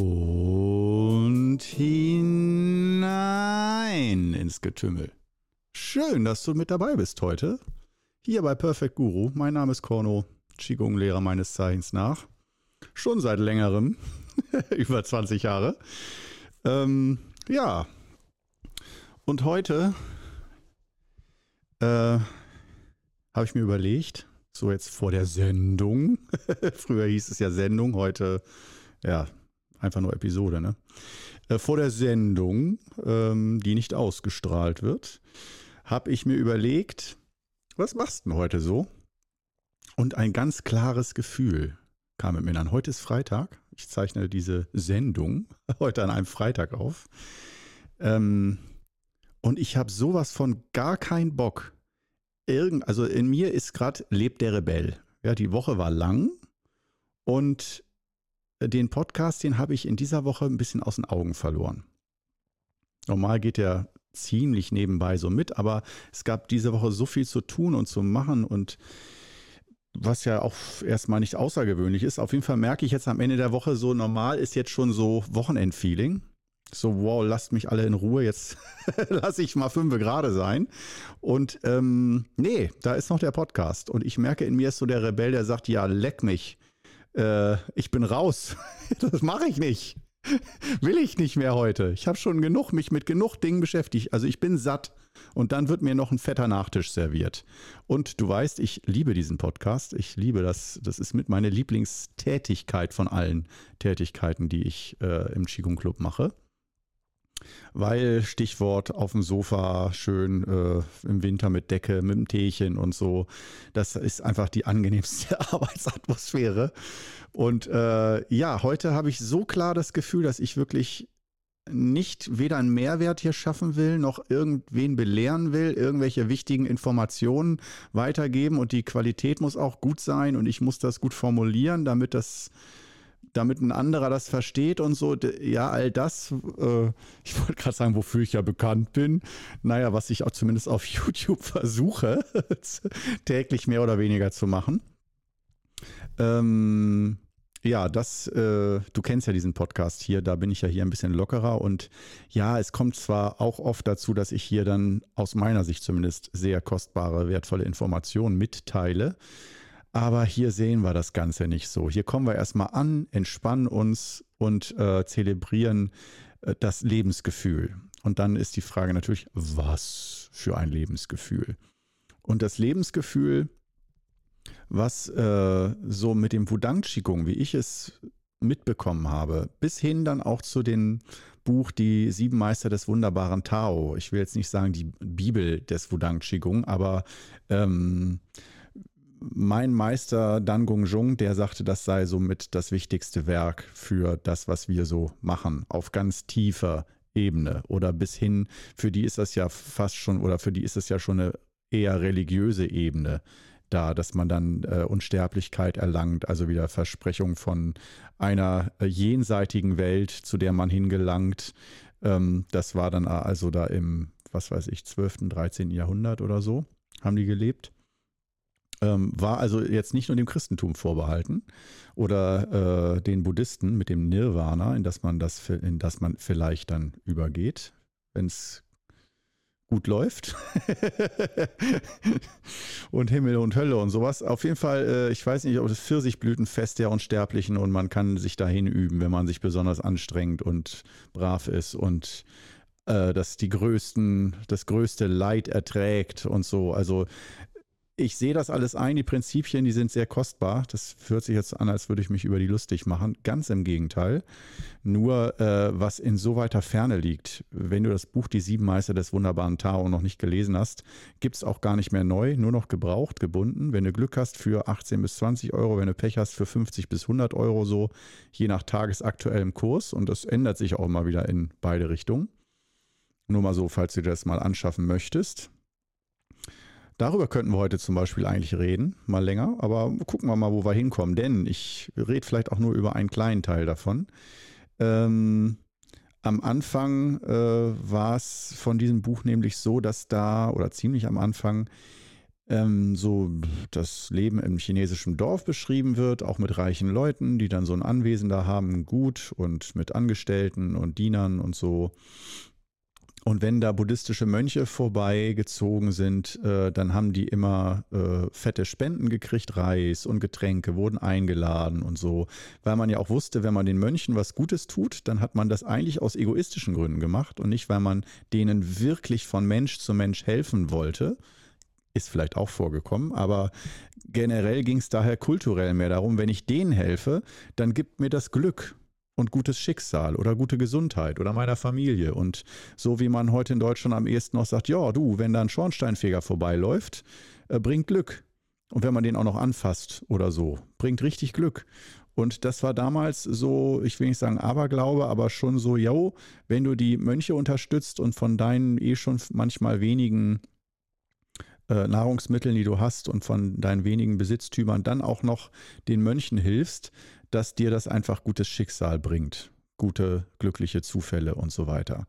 Und hinein ins Getümmel. Schön, dass du mit dabei bist heute. Hier bei Perfect Guru. Mein Name ist Korno, Qigong-Lehrer meines Zeichens nach. Schon seit längerem, über 20 Jahre. Ähm, ja. Und heute äh, habe ich mir überlegt, so jetzt vor der Sendung, früher hieß es ja Sendung, heute ja einfach nur Episode, ne? Äh, vor der Sendung, ähm, die nicht ausgestrahlt wird, habe ich mir überlegt, was machst du denn heute so? Und ein ganz klares Gefühl kam mit mir an. Heute ist Freitag. Ich zeichne diese Sendung heute an einem Freitag auf. Ähm, und ich habe sowas von gar keinen Bock. Irgend, also in mir ist gerade lebt der Rebell. Ja, die Woche war lang und den Podcast, den habe ich in dieser Woche ein bisschen aus den Augen verloren. Normal geht der ziemlich nebenbei so mit, aber es gab diese Woche so viel zu tun und zu machen und was ja auch erstmal nicht außergewöhnlich ist. Auf jeden Fall merke ich jetzt am Ende der Woche so, normal ist jetzt schon so Wochenendfeeling. So, wow, lasst mich alle in Ruhe, jetzt lasse ich mal fünf gerade sein. Und ähm, nee, da ist noch der Podcast. Und ich merke in mir ist so der Rebell, der sagt, ja, leck mich. Äh, ich bin raus. das mache ich nicht. Will ich nicht mehr heute. Ich habe schon genug, mich mit genug Dingen beschäftigt. Also ich bin satt. Und dann wird mir noch ein fetter Nachtisch serviert. Und du weißt, ich liebe diesen Podcast. Ich liebe das. Das ist mit meiner Lieblingstätigkeit von allen Tätigkeiten, die ich äh, im Qigong Club mache weil Stichwort auf dem Sofa schön äh, im Winter mit Decke, mit dem Teechen und so. Das ist einfach die angenehmste Arbeitsatmosphäre. Und äh, ja, heute habe ich so klar das Gefühl, dass ich wirklich nicht weder einen Mehrwert hier schaffen will, noch irgendwen belehren will, irgendwelche wichtigen Informationen weitergeben und die Qualität muss auch gut sein und ich muss das gut formulieren, damit das damit ein anderer das versteht und so. Ja, all das, äh, ich wollte gerade sagen, wofür ich ja bekannt bin. Naja, was ich auch zumindest auf YouTube versuche, täglich mehr oder weniger zu machen. Ähm, ja, das, äh, du kennst ja diesen Podcast hier, da bin ich ja hier ein bisschen lockerer und ja, es kommt zwar auch oft dazu, dass ich hier dann aus meiner Sicht zumindest sehr kostbare, wertvolle Informationen mitteile. Aber hier sehen wir das Ganze nicht so. Hier kommen wir erstmal an, entspannen uns und äh, zelebrieren äh, das Lebensgefühl. Und dann ist die Frage natürlich, was für ein Lebensgefühl? Und das Lebensgefühl, was äh, so mit dem Wudang Qigong, wie ich es mitbekommen habe, bis hin dann auch zu dem Buch Die Sieben Meister des wunderbaren Tao. Ich will jetzt nicht sagen die Bibel des Wudang Qigong, aber ähm, mein Meister Dan Gong der sagte, das sei somit das wichtigste Werk für das, was wir so machen, auf ganz tiefer Ebene oder bis hin, für die ist das ja fast schon, oder für die ist es ja schon eine eher religiöse Ebene da, dass man dann äh, Unsterblichkeit erlangt, also wieder Versprechung von einer äh, jenseitigen Welt, zu der man hingelangt. Ähm, das war dann also da im, was weiß ich, 12., 13. Jahrhundert oder so, haben die gelebt. Ähm, war also jetzt nicht nur dem Christentum vorbehalten oder äh, den Buddhisten mit dem Nirvana, in das man das, in das man vielleicht dann übergeht, wenn es gut läuft. und Himmel und Hölle und sowas. Auf jeden Fall, äh, ich weiß nicht, ob das Pfirsichblütenfest der Unsterblichen und man kann sich dahin üben, wenn man sich besonders anstrengt und brav ist und äh, die größten, das größte Leid erträgt und so. Also ich sehe das alles ein, die Prinzipien, die sind sehr kostbar. Das hört sich jetzt an, als würde ich mich über die lustig machen. Ganz im Gegenteil. Nur, äh, was in so weiter Ferne liegt, wenn du das Buch Die Sieben Meister des wunderbaren Tao noch nicht gelesen hast, gibt es auch gar nicht mehr neu, nur noch gebraucht, gebunden. Wenn du Glück hast für 18 bis 20 Euro, wenn du Pech hast für 50 bis 100 Euro, so je nach tagesaktuellem Kurs. Und das ändert sich auch mal wieder in beide Richtungen. Nur mal so, falls du dir das mal anschaffen möchtest. Darüber könnten wir heute zum Beispiel eigentlich reden, mal länger, aber gucken wir mal, wo wir hinkommen, denn ich rede vielleicht auch nur über einen kleinen Teil davon. Ähm, am Anfang äh, war es von diesem Buch nämlich so, dass da, oder ziemlich am Anfang, ähm, so das Leben im chinesischen Dorf beschrieben wird, auch mit reichen Leuten, die dann so ein Anwesen da haben, gut und mit Angestellten und Dienern und so. Und wenn da buddhistische Mönche vorbeigezogen sind, äh, dann haben die immer äh, fette Spenden gekriegt, Reis und Getränke, wurden eingeladen und so. Weil man ja auch wusste, wenn man den Mönchen was Gutes tut, dann hat man das eigentlich aus egoistischen Gründen gemacht und nicht, weil man denen wirklich von Mensch zu Mensch helfen wollte. Ist vielleicht auch vorgekommen, aber generell ging es daher kulturell mehr darum, wenn ich denen helfe, dann gibt mir das Glück und gutes Schicksal oder gute Gesundheit oder meiner Familie. Und so wie man heute in Deutschland am ehesten noch sagt, ja, du, wenn da ein Schornsteinfeger vorbeiläuft, äh, bringt Glück. Und wenn man den auch noch anfasst oder so, bringt richtig Glück. Und das war damals so, ich will nicht sagen Aberglaube, aber schon so, yo, wenn du die Mönche unterstützt und von deinen eh schon manchmal wenigen äh, Nahrungsmitteln, die du hast und von deinen wenigen Besitztümern dann auch noch den Mönchen hilfst, dass dir das einfach gutes Schicksal bringt, gute, glückliche Zufälle und so weiter.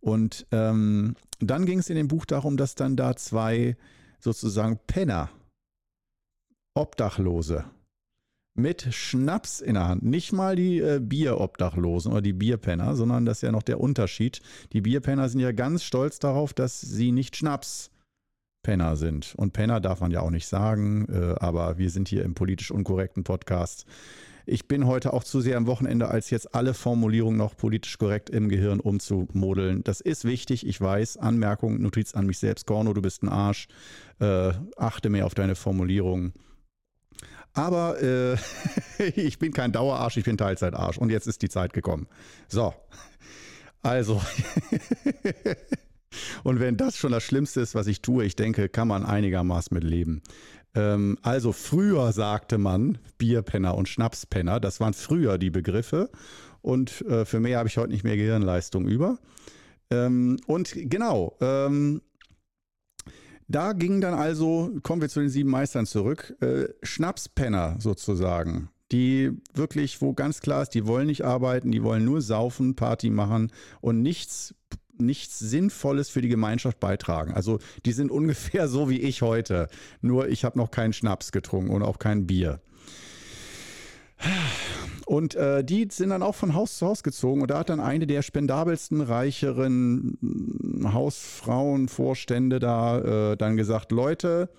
Und ähm, dann ging es in dem Buch darum, dass dann da zwei sozusagen Penner, Obdachlose, mit Schnaps in der Hand. Nicht mal die äh, Bierobdachlosen oder die Bierpenner, sondern das ist ja noch der Unterschied. Die Bierpenner sind ja ganz stolz darauf, dass sie nicht Schnapspenner sind. Und Penner darf man ja auch nicht sagen, äh, aber wir sind hier im politisch unkorrekten Podcast. Ich bin heute auch zu sehr am Wochenende, als jetzt alle Formulierungen noch politisch korrekt im Gehirn umzumodeln. Das ist wichtig, ich weiß. Anmerkung, Notiz an mich selbst. Gorno, du bist ein Arsch. Äh, achte mehr auf deine Formulierungen. Aber äh, ich bin kein Dauerarsch, ich bin Teilzeitarsch. Und jetzt ist die Zeit gekommen. So, also. Und wenn das schon das Schlimmste ist, was ich tue, ich denke, kann man einigermaßen mit leben. Ähm, also früher sagte man Bierpenner und Schnapspenner, das waren früher die Begriffe. Und äh, für mehr habe ich heute nicht mehr Gehirnleistung über. Ähm, und genau, ähm, da ging dann also, kommen wir zu den sieben Meistern zurück, äh, Schnapspenner sozusagen die wirklich, wo ganz klar ist, die wollen nicht arbeiten, die wollen nur saufen, Party machen und nichts nichts Sinnvolles für die Gemeinschaft beitragen. Also die sind ungefähr so wie ich heute. Nur ich habe noch keinen Schnaps getrunken und auch kein Bier. Und äh, die sind dann auch von Haus zu Haus gezogen und da hat dann eine der spendabelsten, reicheren Hausfrauenvorstände da äh, dann gesagt, Leute,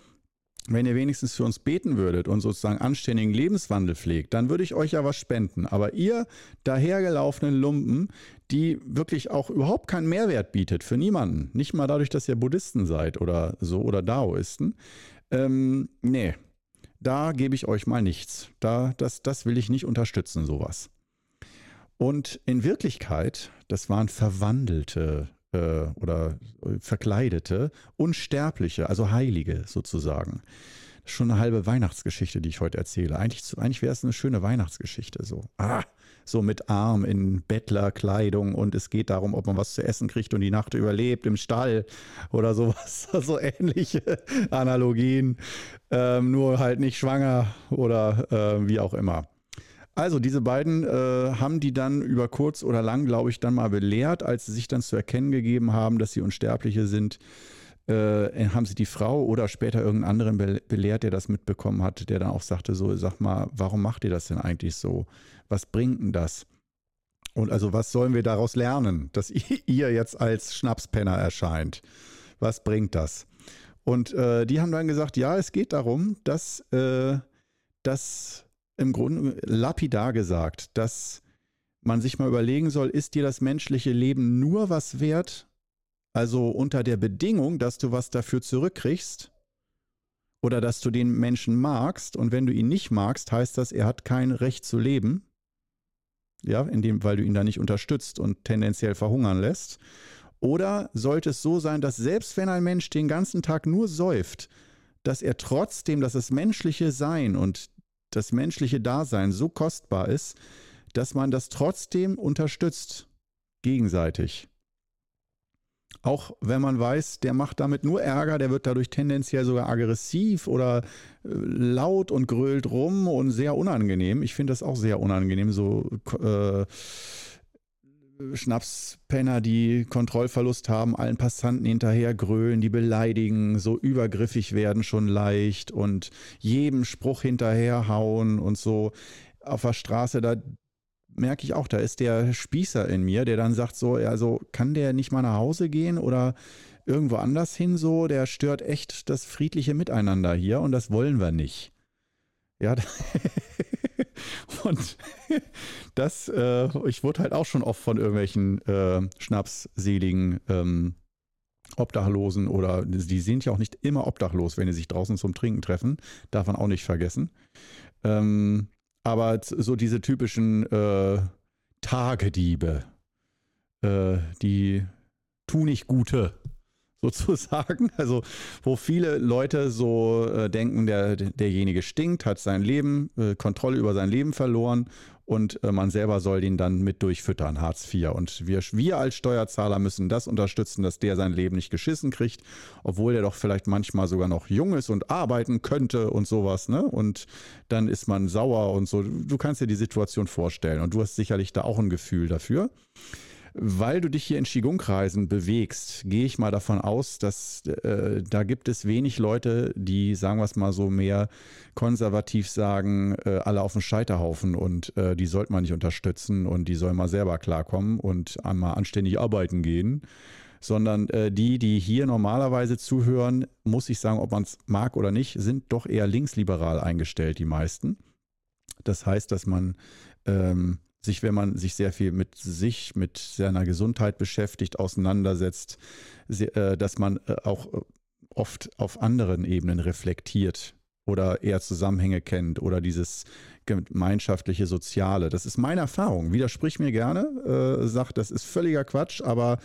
wenn ihr wenigstens für uns beten würdet und sozusagen anständigen Lebenswandel pflegt, dann würde ich euch ja was spenden. Aber ihr dahergelaufenen Lumpen, die wirklich auch überhaupt keinen Mehrwert bietet für niemanden, nicht mal dadurch, dass ihr Buddhisten seid oder so oder Daoisten, ähm, nee, da gebe ich euch mal nichts. Da, das, das will ich nicht unterstützen, sowas. Und in Wirklichkeit, das waren verwandelte äh, oder äh, verkleidete, unsterbliche, also Heilige sozusagen. Das ist schon eine halbe Weihnachtsgeschichte, die ich heute erzähle. Eigentlich, eigentlich wäre es eine schöne Weihnachtsgeschichte. So, ah, so mit Arm in Bettlerkleidung und es geht darum, ob man was zu essen kriegt und die Nacht überlebt im Stall oder sowas. So ähnliche Analogien. Ähm, nur halt nicht schwanger oder äh, wie auch immer. Also diese beiden äh, haben die dann über kurz oder lang, glaube ich, dann mal belehrt, als sie sich dann zu erkennen gegeben haben, dass sie Unsterbliche sind. Äh, haben sie die Frau oder später irgendeinen anderen belehrt, der das mitbekommen hat, der dann auch sagte, so, sag mal, warum macht ihr das denn eigentlich so? Was bringt denn das? Und also was sollen wir daraus lernen, dass ihr jetzt als Schnapspenner erscheint? Was bringt das? Und äh, die haben dann gesagt, ja, es geht darum, dass, äh, dass im Grunde lapidar gesagt, dass man sich mal überlegen soll, ist dir das menschliche Leben nur was wert? Also unter der Bedingung, dass du was dafür zurückkriegst oder dass du den Menschen magst und wenn du ihn nicht magst, heißt das, er hat kein Recht zu leben. Ja, indem, weil du ihn da nicht unterstützt und tendenziell verhungern lässt. Oder sollte es so sein, dass selbst wenn ein Mensch den ganzen Tag nur säuft, dass er trotzdem, dass das menschliche Sein und das menschliche Dasein so kostbar ist, dass man das trotzdem unterstützt, gegenseitig. Auch wenn man weiß, der macht damit nur Ärger, der wird dadurch tendenziell sogar aggressiv oder äh, laut und grölt rum und sehr unangenehm. Ich finde das auch sehr unangenehm, so äh, Schnapspenner, die Kontrollverlust haben, allen Passanten hinterher grölen, die beleidigen, so übergriffig werden schon leicht und jedem Spruch hinterherhauen und so. Auf der Straße, da merke ich auch, da ist der Spießer in mir, der dann sagt so, also kann der nicht mal nach Hause gehen oder irgendwo anders hin so, der stört echt das friedliche Miteinander hier und das wollen wir nicht. Ja, und das, äh, ich wurde halt auch schon oft von irgendwelchen äh, schnapsseligen ähm, Obdachlosen oder die sind ja auch nicht immer obdachlos, wenn sie sich draußen zum Trinken treffen, darf man auch nicht vergessen. Ähm, aber so diese typischen äh, Tagediebe, äh, die tu nicht Gute, sozusagen. Also, wo viele Leute so äh, denken, der, derjenige stinkt, hat sein Leben, äh, Kontrolle über sein Leben verloren und äh, man selber soll ihn dann mit durchfüttern, Hartz IV. Und wir, wir als Steuerzahler müssen das unterstützen, dass der sein Leben nicht geschissen kriegt, obwohl der doch vielleicht manchmal sogar noch jung ist und arbeiten könnte und sowas. Ne? Und dann ist man sauer und so. Du kannst dir die Situation vorstellen und du hast sicherlich da auch ein Gefühl dafür. Weil du dich hier in Qigong-Kreisen bewegst, gehe ich mal davon aus, dass äh, da gibt es wenig Leute, die, sagen wir es mal so, mehr konservativ sagen, äh, alle auf den Scheiterhaufen und äh, die sollte man nicht unterstützen und die sollen mal selber klarkommen und einmal anständig arbeiten gehen. Sondern äh, die, die hier normalerweise zuhören, muss ich sagen, ob man es mag oder nicht, sind doch eher linksliberal eingestellt, die meisten. Das heißt, dass man ähm, sich, wenn man sich sehr viel mit sich, mit seiner Gesundheit beschäftigt, auseinandersetzt, äh, dass man äh, auch äh, oft auf anderen Ebenen reflektiert oder eher Zusammenhänge kennt oder dieses gemeinschaftliche Soziale. Das ist meine Erfahrung. Widersprich mir gerne, sagt, das ist völliger Quatsch, aber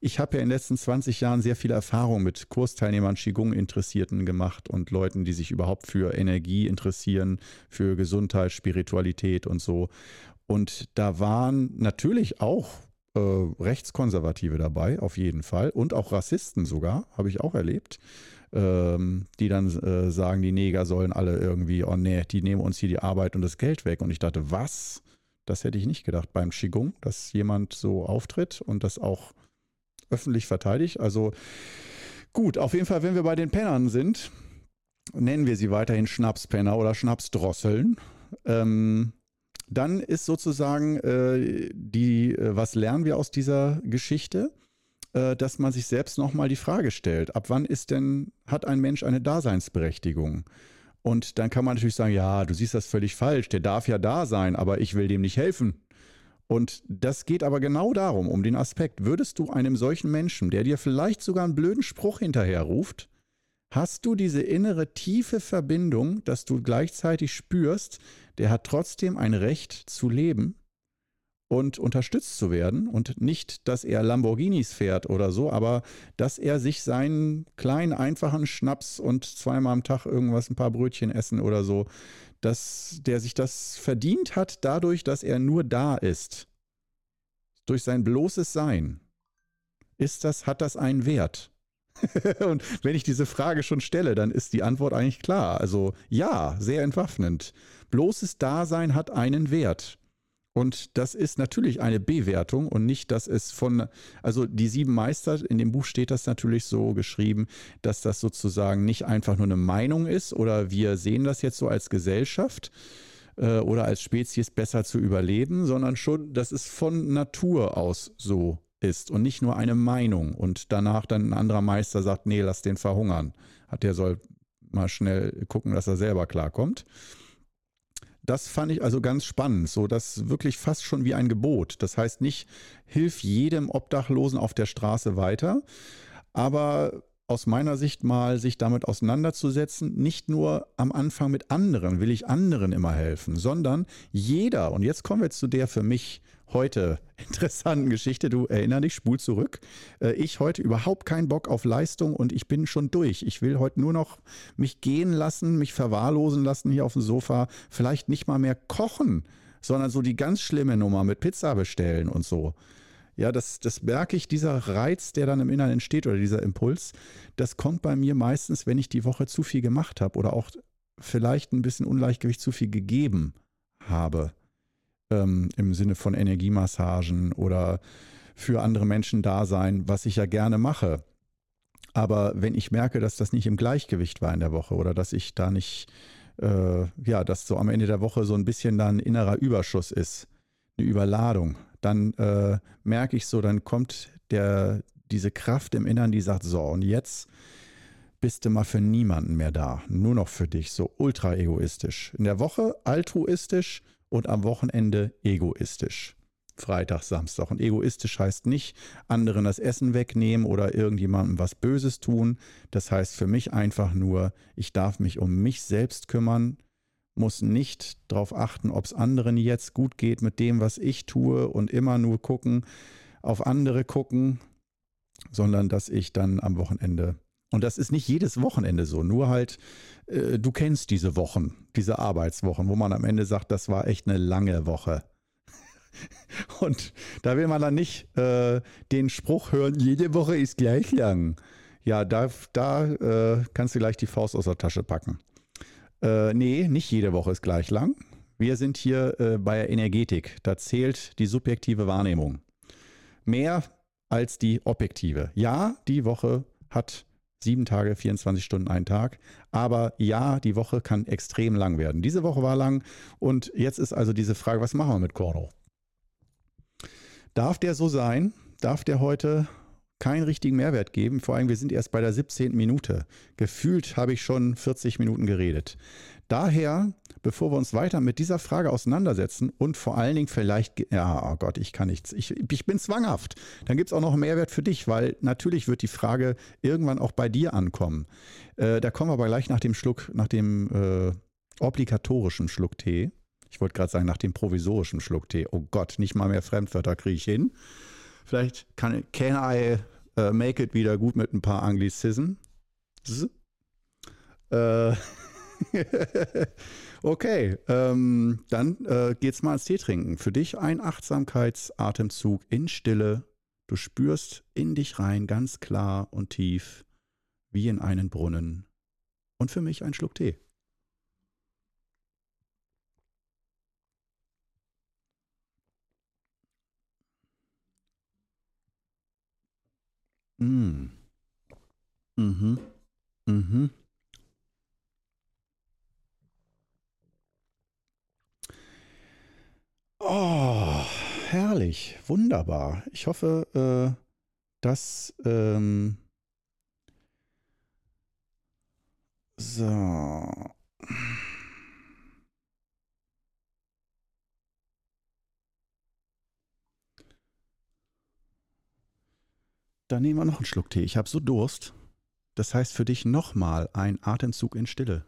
ich habe ja in den letzten 20 Jahren sehr viel Erfahrung mit Kursteilnehmern, Qigong-Interessierten gemacht und Leuten, die sich überhaupt für Energie interessieren, für Gesundheit, Spiritualität und so. Und da waren natürlich auch äh, Rechtskonservative dabei, auf jeden Fall. Und auch Rassisten sogar, habe ich auch erlebt. Ähm, die dann äh, sagen, die Neger sollen alle irgendwie, oh nee, die nehmen uns hier die Arbeit und das Geld weg. Und ich dachte, was? Das hätte ich nicht gedacht beim Qigong, dass jemand so auftritt und das auch öffentlich verteidigt. Also gut, auf jeden Fall, wenn wir bei den Pennern sind, nennen wir sie weiterhin Schnapspenner oder Schnapsdrosseln. Ähm, dann ist sozusagen äh, die, äh, was lernen wir aus dieser Geschichte? Äh, dass man sich selbst nochmal die Frage stellt, ab wann ist denn, hat ein Mensch eine Daseinsberechtigung? Und dann kann man natürlich sagen, ja, du siehst das völlig falsch, der darf ja da sein, aber ich will dem nicht helfen. Und das geht aber genau darum, um den Aspekt, würdest du einem solchen Menschen, der dir vielleicht sogar einen blöden Spruch hinterher ruft, hast du diese innere tiefe Verbindung, dass du gleichzeitig spürst, der hat trotzdem ein Recht zu leben und unterstützt zu werden und nicht, dass er Lamborghinis fährt oder so, aber dass er sich seinen kleinen, einfachen Schnaps und zweimal am Tag irgendwas, ein paar Brötchen essen oder so, dass der sich das verdient hat dadurch, dass er nur da ist. Durch sein bloßes Sein. Ist das, hat das einen Wert? und wenn ich diese Frage schon stelle, dann ist die Antwort eigentlich klar. Also ja, sehr entwaffnend. Bloßes Dasein hat einen Wert. Und das ist natürlich eine Bewertung und nicht, dass es von, also die sieben Meister, in dem Buch steht das natürlich so geschrieben, dass das sozusagen nicht einfach nur eine Meinung ist oder wir sehen das jetzt so als Gesellschaft äh, oder als Spezies besser zu überleben, sondern schon, dass es von Natur aus so ist und nicht nur eine Meinung und danach dann ein anderer Meister sagt, nee, lass den verhungern. Hat der soll mal schnell gucken, dass er selber klarkommt. Das fand ich also ganz spannend, so dass wirklich fast schon wie ein Gebot. Das heißt nicht, hilf jedem Obdachlosen auf der Straße weiter, aber aus meiner Sicht mal sich damit auseinanderzusetzen, nicht nur am Anfang mit anderen, will ich anderen immer helfen, sondern jeder, und jetzt kommen wir zu der für mich heute interessanten Geschichte. Du erinner dich, spul zurück. Äh, ich heute überhaupt keinen Bock auf Leistung und ich bin schon durch. Ich will heute nur noch mich gehen lassen, mich verwahrlosen lassen hier auf dem Sofa. Vielleicht nicht mal mehr kochen, sondern so die ganz schlimme Nummer mit Pizza bestellen und so. Ja, das, das merke ich, dieser Reiz, der dann im Inneren entsteht oder dieser Impuls, das kommt bei mir meistens, wenn ich die Woche zu viel gemacht habe oder auch vielleicht ein bisschen Ungleichgewicht zu viel gegeben habe ähm, im Sinne von Energiemassagen oder für andere Menschen da sein, was ich ja gerne mache. Aber wenn ich merke, dass das nicht im Gleichgewicht war in der Woche oder dass ich da nicht, äh, ja, dass so am Ende der Woche so ein bisschen dann innerer Überschuss ist, eine Überladung, dann äh, merke ich so, dann kommt der, diese Kraft im Innern, die sagt, so, und jetzt bist du mal für niemanden mehr da, nur noch für dich, so ultra egoistisch. In der Woche altruistisch und am Wochenende egoistisch. Freitag, Samstag. Und egoistisch heißt nicht anderen das Essen wegnehmen oder irgendjemandem was Böses tun. Das heißt für mich einfach nur, ich darf mich um mich selbst kümmern, muss nicht darauf achten, ob es anderen jetzt gut geht mit dem, was ich tue und immer nur gucken, auf andere gucken, sondern dass ich dann am Wochenende, und das ist nicht jedes Wochenende so, nur halt, äh, du kennst diese Wochen, diese Arbeitswochen, wo man am Ende sagt, das war echt eine lange Woche. Und da will man dann nicht äh, den Spruch hören, jede Woche ist gleich lang. Ja, da, da äh, kannst du gleich die Faust aus der Tasche packen. Äh, nee, nicht jede Woche ist gleich lang. Wir sind hier äh, bei der Energetik. Da zählt die subjektive Wahrnehmung. Mehr als die objektive. Ja, die Woche hat sieben Tage, 24 Stunden, einen Tag. Aber ja, die Woche kann extrem lang werden. Diese Woche war lang und jetzt ist also diese Frage, was machen wir mit Cordo? Darf der so sein? Darf der heute keinen richtigen Mehrwert geben? Vor allem, wir sind erst bei der 17. Minute. Gefühlt habe ich schon 40 Minuten geredet. Daher, bevor wir uns weiter mit dieser Frage auseinandersetzen und vor allen Dingen vielleicht, ja, oh Gott, ich kann nichts, ich, ich bin zwanghaft, dann gibt es auch noch einen Mehrwert für dich, weil natürlich wird die Frage irgendwann auch bei dir ankommen. Äh, da kommen wir aber gleich nach dem Schluck, nach dem äh, obligatorischen Schluck Tee. Ich wollte gerade sagen, nach dem provisorischen Schluck Tee. Oh Gott, nicht mal mehr Fremdwörter kriege ich hin. Vielleicht kann can I uh, make it wieder gut mit ein paar Anglizismen. Äh, okay, ähm, dann äh, geht's mal ans Tee trinken. Für dich ein Achtsamkeitsatemzug in Stille. Du spürst in dich rein, ganz klar und tief, wie in einen Brunnen. Und für mich ein Schluck Tee. Mm. Mhm. Mhm. Oh, herrlich, wunderbar. Ich hoffe, äh, dass ähm, so. Dann nehmen wir noch einen Schluck Tee. Ich habe so Durst. Das heißt für dich nochmal ein Atemzug in Stille.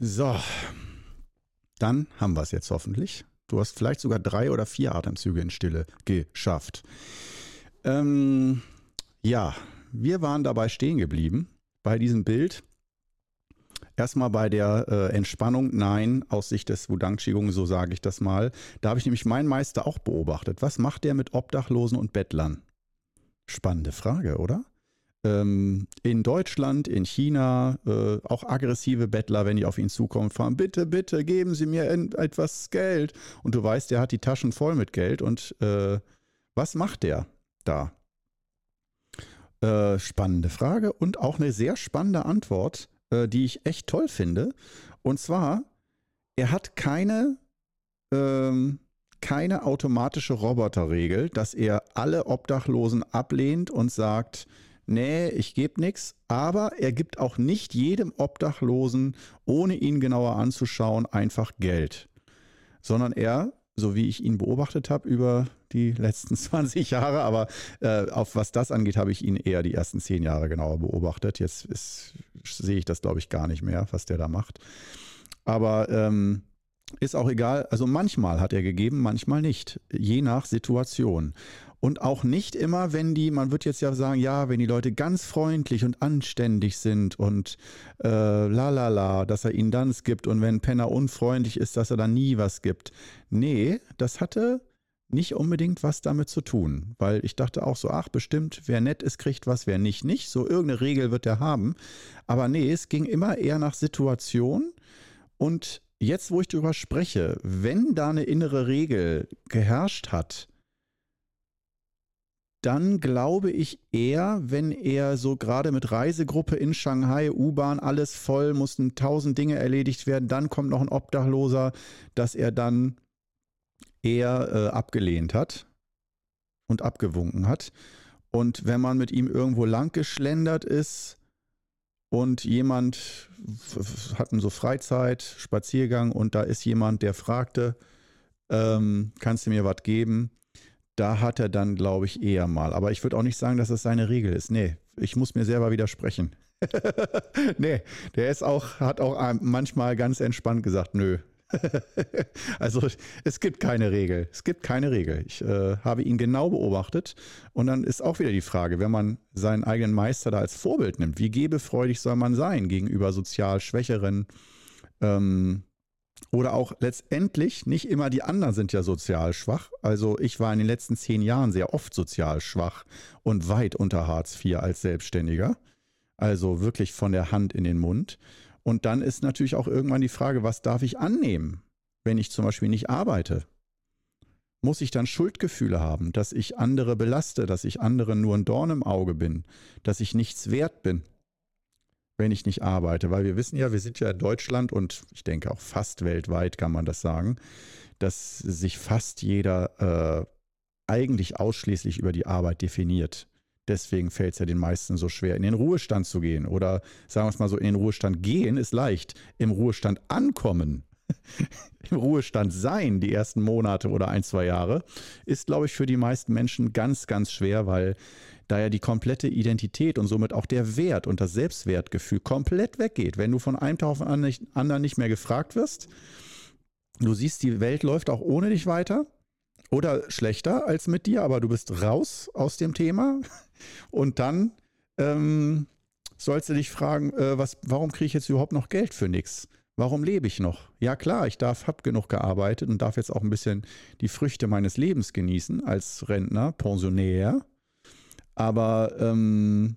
So, dann haben wir es jetzt hoffentlich. Du hast vielleicht sogar drei oder vier Atemzüge in Stille geschafft. Ähm, ja, wir waren dabei stehen geblieben bei diesem Bild. Erstmal bei der äh, Entspannung, nein, aus Sicht des Wudang Qigong, so sage ich das mal. Da habe ich nämlich meinen Meister auch beobachtet. Was macht der mit Obdachlosen und Bettlern? Spannende Frage, oder? Ähm, in Deutschland, in China, äh, auch aggressive Bettler, wenn die auf ihn zukommen, fahren, bitte, bitte, geben Sie mir etwas Geld. Und du weißt, der hat die Taschen voll mit Geld. Und äh, was macht der da? Äh, spannende Frage und auch eine sehr spannende Antwort, äh, die ich echt toll finde. Und zwar, er hat keine, ähm, keine automatische Roboterregel, dass er alle Obdachlosen ablehnt und sagt, nee, ich gebe nichts, aber er gibt auch nicht jedem Obdachlosen, ohne ihn genauer anzuschauen, einfach Geld, sondern er, so wie ich ihn beobachtet habe über die letzten 20 Jahre, aber äh, auf was das angeht, habe ich ihn eher die ersten 10 Jahre genauer beobachtet. Jetzt sehe ich das, glaube ich, gar nicht mehr, was der da macht. Aber ähm, ist auch egal. Also manchmal hat er gegeben, manchmal nicht, je nach Situation. Und auch nicht immer, wenn die, man wird jetzt ja sagen, ja, wenn die Leute ganz freundlich und anständig sind und äh, la la la, dass er ihnen dann es gibt und wenn Penner unfreundlich ist, dass er dann nie was gibt. Nee, das hatte nicht unbedingt was damit zu tun, weil ich dachte auch so, ach bestimmt, wer nett ist, kriegt was, wer nicht, nicht. So irgendeine Regel wird er haben. Aber nee, es ging immer eher nach Situation und jetzt, wo ich darüber spreche, wenn da eine innere Regel geherrscht hat, dann glaube ich eher, wenn er so gerade mit Reisegruppe in Shanghai, U-Bahn, alles voll, mussten tausend Dinge erledigt werden, dann kommt noch ein Obdachloser, dass er dann eher äh, abgelehnt hat und abgewunken hat. Und wenn man mit ihm irgendwo lang geschlendert ist und jemand hatten so Freizeit, Spaziergang und da ist jemand, der fragte, ähm, kannst du mir was geben? Da hat er dann, glaube ich, eher mal. Aber ich würde auch nicht sagen, dass das seine Regel ist. Nee, ich muss mir selber widersprechen. nee, der ist auch, hat auch manchmal ganz entspannt gesagt, nö. also es gibt keine Regel. Es gibt keine Regel. Ich äh, habe ihn genau beobachtet. Und dann ist auch wieder die Frage, wenn man seinen eigenen Meister da als Vorbild nimmt, wie gebefreudig soll man sein gegenüber sozial Schwächeren? Ähm, oder auch letztendlich, nicht immer die anderen sind ja sozial schwach. Also ich war in den letzten zehn Jahren sehr oft sozial schwach und weit unter Hartz IV als Selbstständiger. Also wirklich von der Hand in den Mund. Und dann ist natürlich auch irgendwann die Frage, was darf ich annehmen, wenn ich zum Beispiel nicht arbeite? Muss ich dann Schuldgefühle haben, dass ich andere belaste, dass ich anderen nur ein Dorn im Auge bin, dass ich nichts wert bin? Wenn ich nicht arbeite. Weil wir wissen ja, wir sind ja in Deutschland und ich denke auch fast weltweit kann man das sagen, dass sich fast jeder äh, eigentlich ausschließlich über die Arbeit definiert. Deswegen fällt es ja den meisten so schwer, in den Ruhestand zu gehen. Oder sagen wir es mal so, in den Ruhestand gehen ist leicht. Im Ruhestand ankommen, im Ruhestand sein, die ersten Monate oder ein, zwei Jahre, ist, glaube ich, für die meisten Menschen ganz, ganz schwer, weil da ja die komplette Identität und somit auch der Wert und das Selbstwertgefühl komplett weggeht. Wenn du von einem Tag auf den anderen nicht mehr gefragt wirst, du siehst, die Welt läuft auch ohne dich weiter oder schlechter als mit dir, aber du bist raus aus dem Thema und dann ähm, sollst du dich fragen, äh, was, warum kriege ich jetzt überhaupt noch Geld für nichts? Warum lebe ich noch? Ja klar, ich darf, habe genug gearbeitet und darf jetzt auch ein bisschen die Früchte meines Lebens genießen als Rentner, Pensionär. Aber ähm,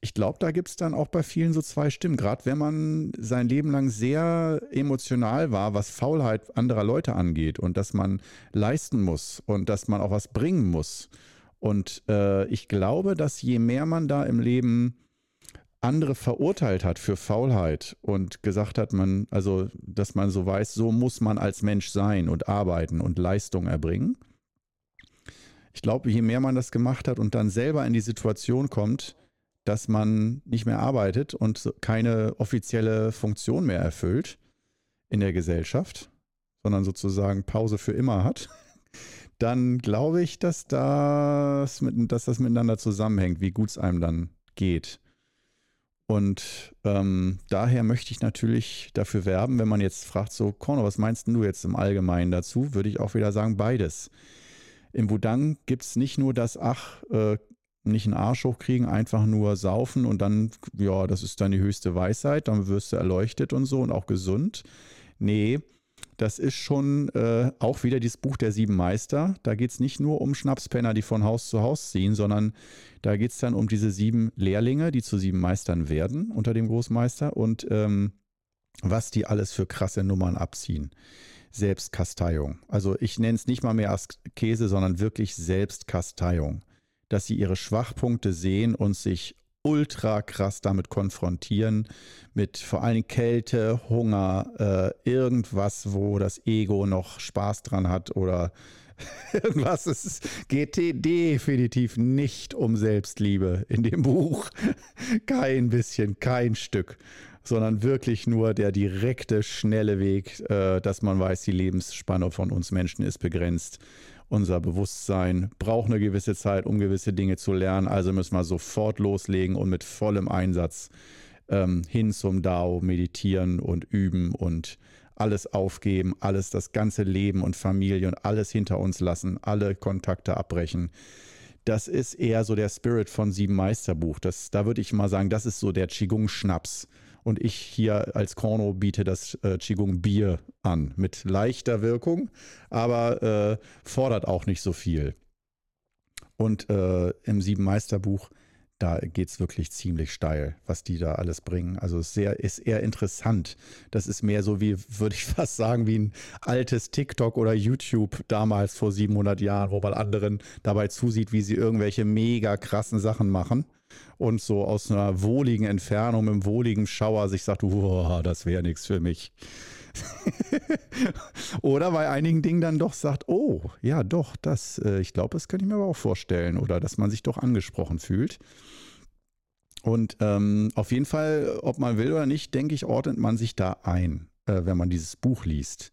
ich glaube, da gibt es dann auch bei vielen so zwei Stimmen. Gerade wenn man sein Leben lang sehr emotional war, was Faulheit anderer Leute angeht und dass man leisten muss und dass man auch was bringen muss. Und äh, ich glaube, dass je mehr man da im Leben andere verurteilt hat für Faulheit und gesagt hat, man, also, dass man so weiß, so muss man als Mensch sein und arbeiten und Leistung erbringen, ich glaube, je mehr man das gemacht hat und dann selber in die Situation kommt, dass man nicht mehr arbeitet und keine offizielle Funktion mehr erfüllt in der Gesellschaft, sondern sozusagen Pause für immer hat, dann glaube ich, dass das, mit, dass das miteinander zusammenhängt, wie gut es einem dann geht. Und ähm, daher möchte ich natürlich dafür werben, wenn man jetzt fragt, so, Corno, was meinst du jetzt im Allgemeinen dazu, würde ich auch wieder sagen, beides. Im Wudang gibt es nicht nur das, ach, äh, nicht einen Arsch hochkriegen, einfach nur saufen und dann, ja, das ist dann die höchste Weisheit, dann wirst du erleuchtet und so und auch gesund. Nee, das ist schon äh, auch wieder dieses Buch der sieben Meister. Da geht es nicht nur um Schnapspenner, die von Haus zu Haus ziehen, sondern da geht es dann um diese sieben Lehrlinge, die zu sieben Meistern werden unter dem Großmeister und ähm, was die alles für krasse Nummern abziehen. Selbstkasteiung. Also ich nenne es nicht mal mehr Käse, sondern wirklich Selbstkasteiung. Dass sie ihre Schwachpunkte sehen und sich ultra krass damit konfrontieren, mit vor allem Kälte, Hunger, äh, irgendwas, wo das Ego noch Spaß dran hat oder irgendwas. Es geht definitiv nicht um Selbstliebe in dem Buch. Kein bisschen, kein Stück sondern wirklich nur der direkte, schnelle Weg, äh, dass man weiß, die Lebensspanne von uns Menschen ist begrenzt. Unser Bewusstsein braucht eine gewisse Zeit, um gewisse Dinge zu lernen. Also müssen wir sofort loslegen und mit vollem Einsatz ähm, hin zum Dao meditieren und üben und alles aufgeben, alles, das ganze Leben und Familie und alles hinter uns lassen, alle Kontakte abbrechen. Das ist eher so der Spirit von Sieben Meisterbuch. Das, da würde ich mal sagen, das ist so der Qigong-Schnaps. Und ich hier als Korno biete das äh, Qigong-Bier an. Mit leichter Wirkung, aber äh, fordert auch nicht so viel. Und äh, im Sieben Meisterbuch da geht es wirklich ziemlich steil, was die da alles bringen. Also ist, sehr, ist eher interessant. Das ist mehr so wie, würde ich fast sagen, wie ein altes TikTok oder YouTube damals vor 700 Jahren, wo man anderen dabei zusieht, wie sie irgendwelche mega krassen Sachen machen und so aus einer wohligen Entfernung, einem wohligen Schauer sich sagt, wow, das wäre nichts für mich. oder bei einigen Dingen dann doch sagt, oh, ja, doch, das, äh, ich glaube, das könnte ich mir aber auch vorstellen. Oder dass man sich doch angesprochen fühlt. Und ähm, auf jeden Fall, ob man will oder nicht, denke ich, ordnet man sich da ein, äh, wenn man dieses Buch liest.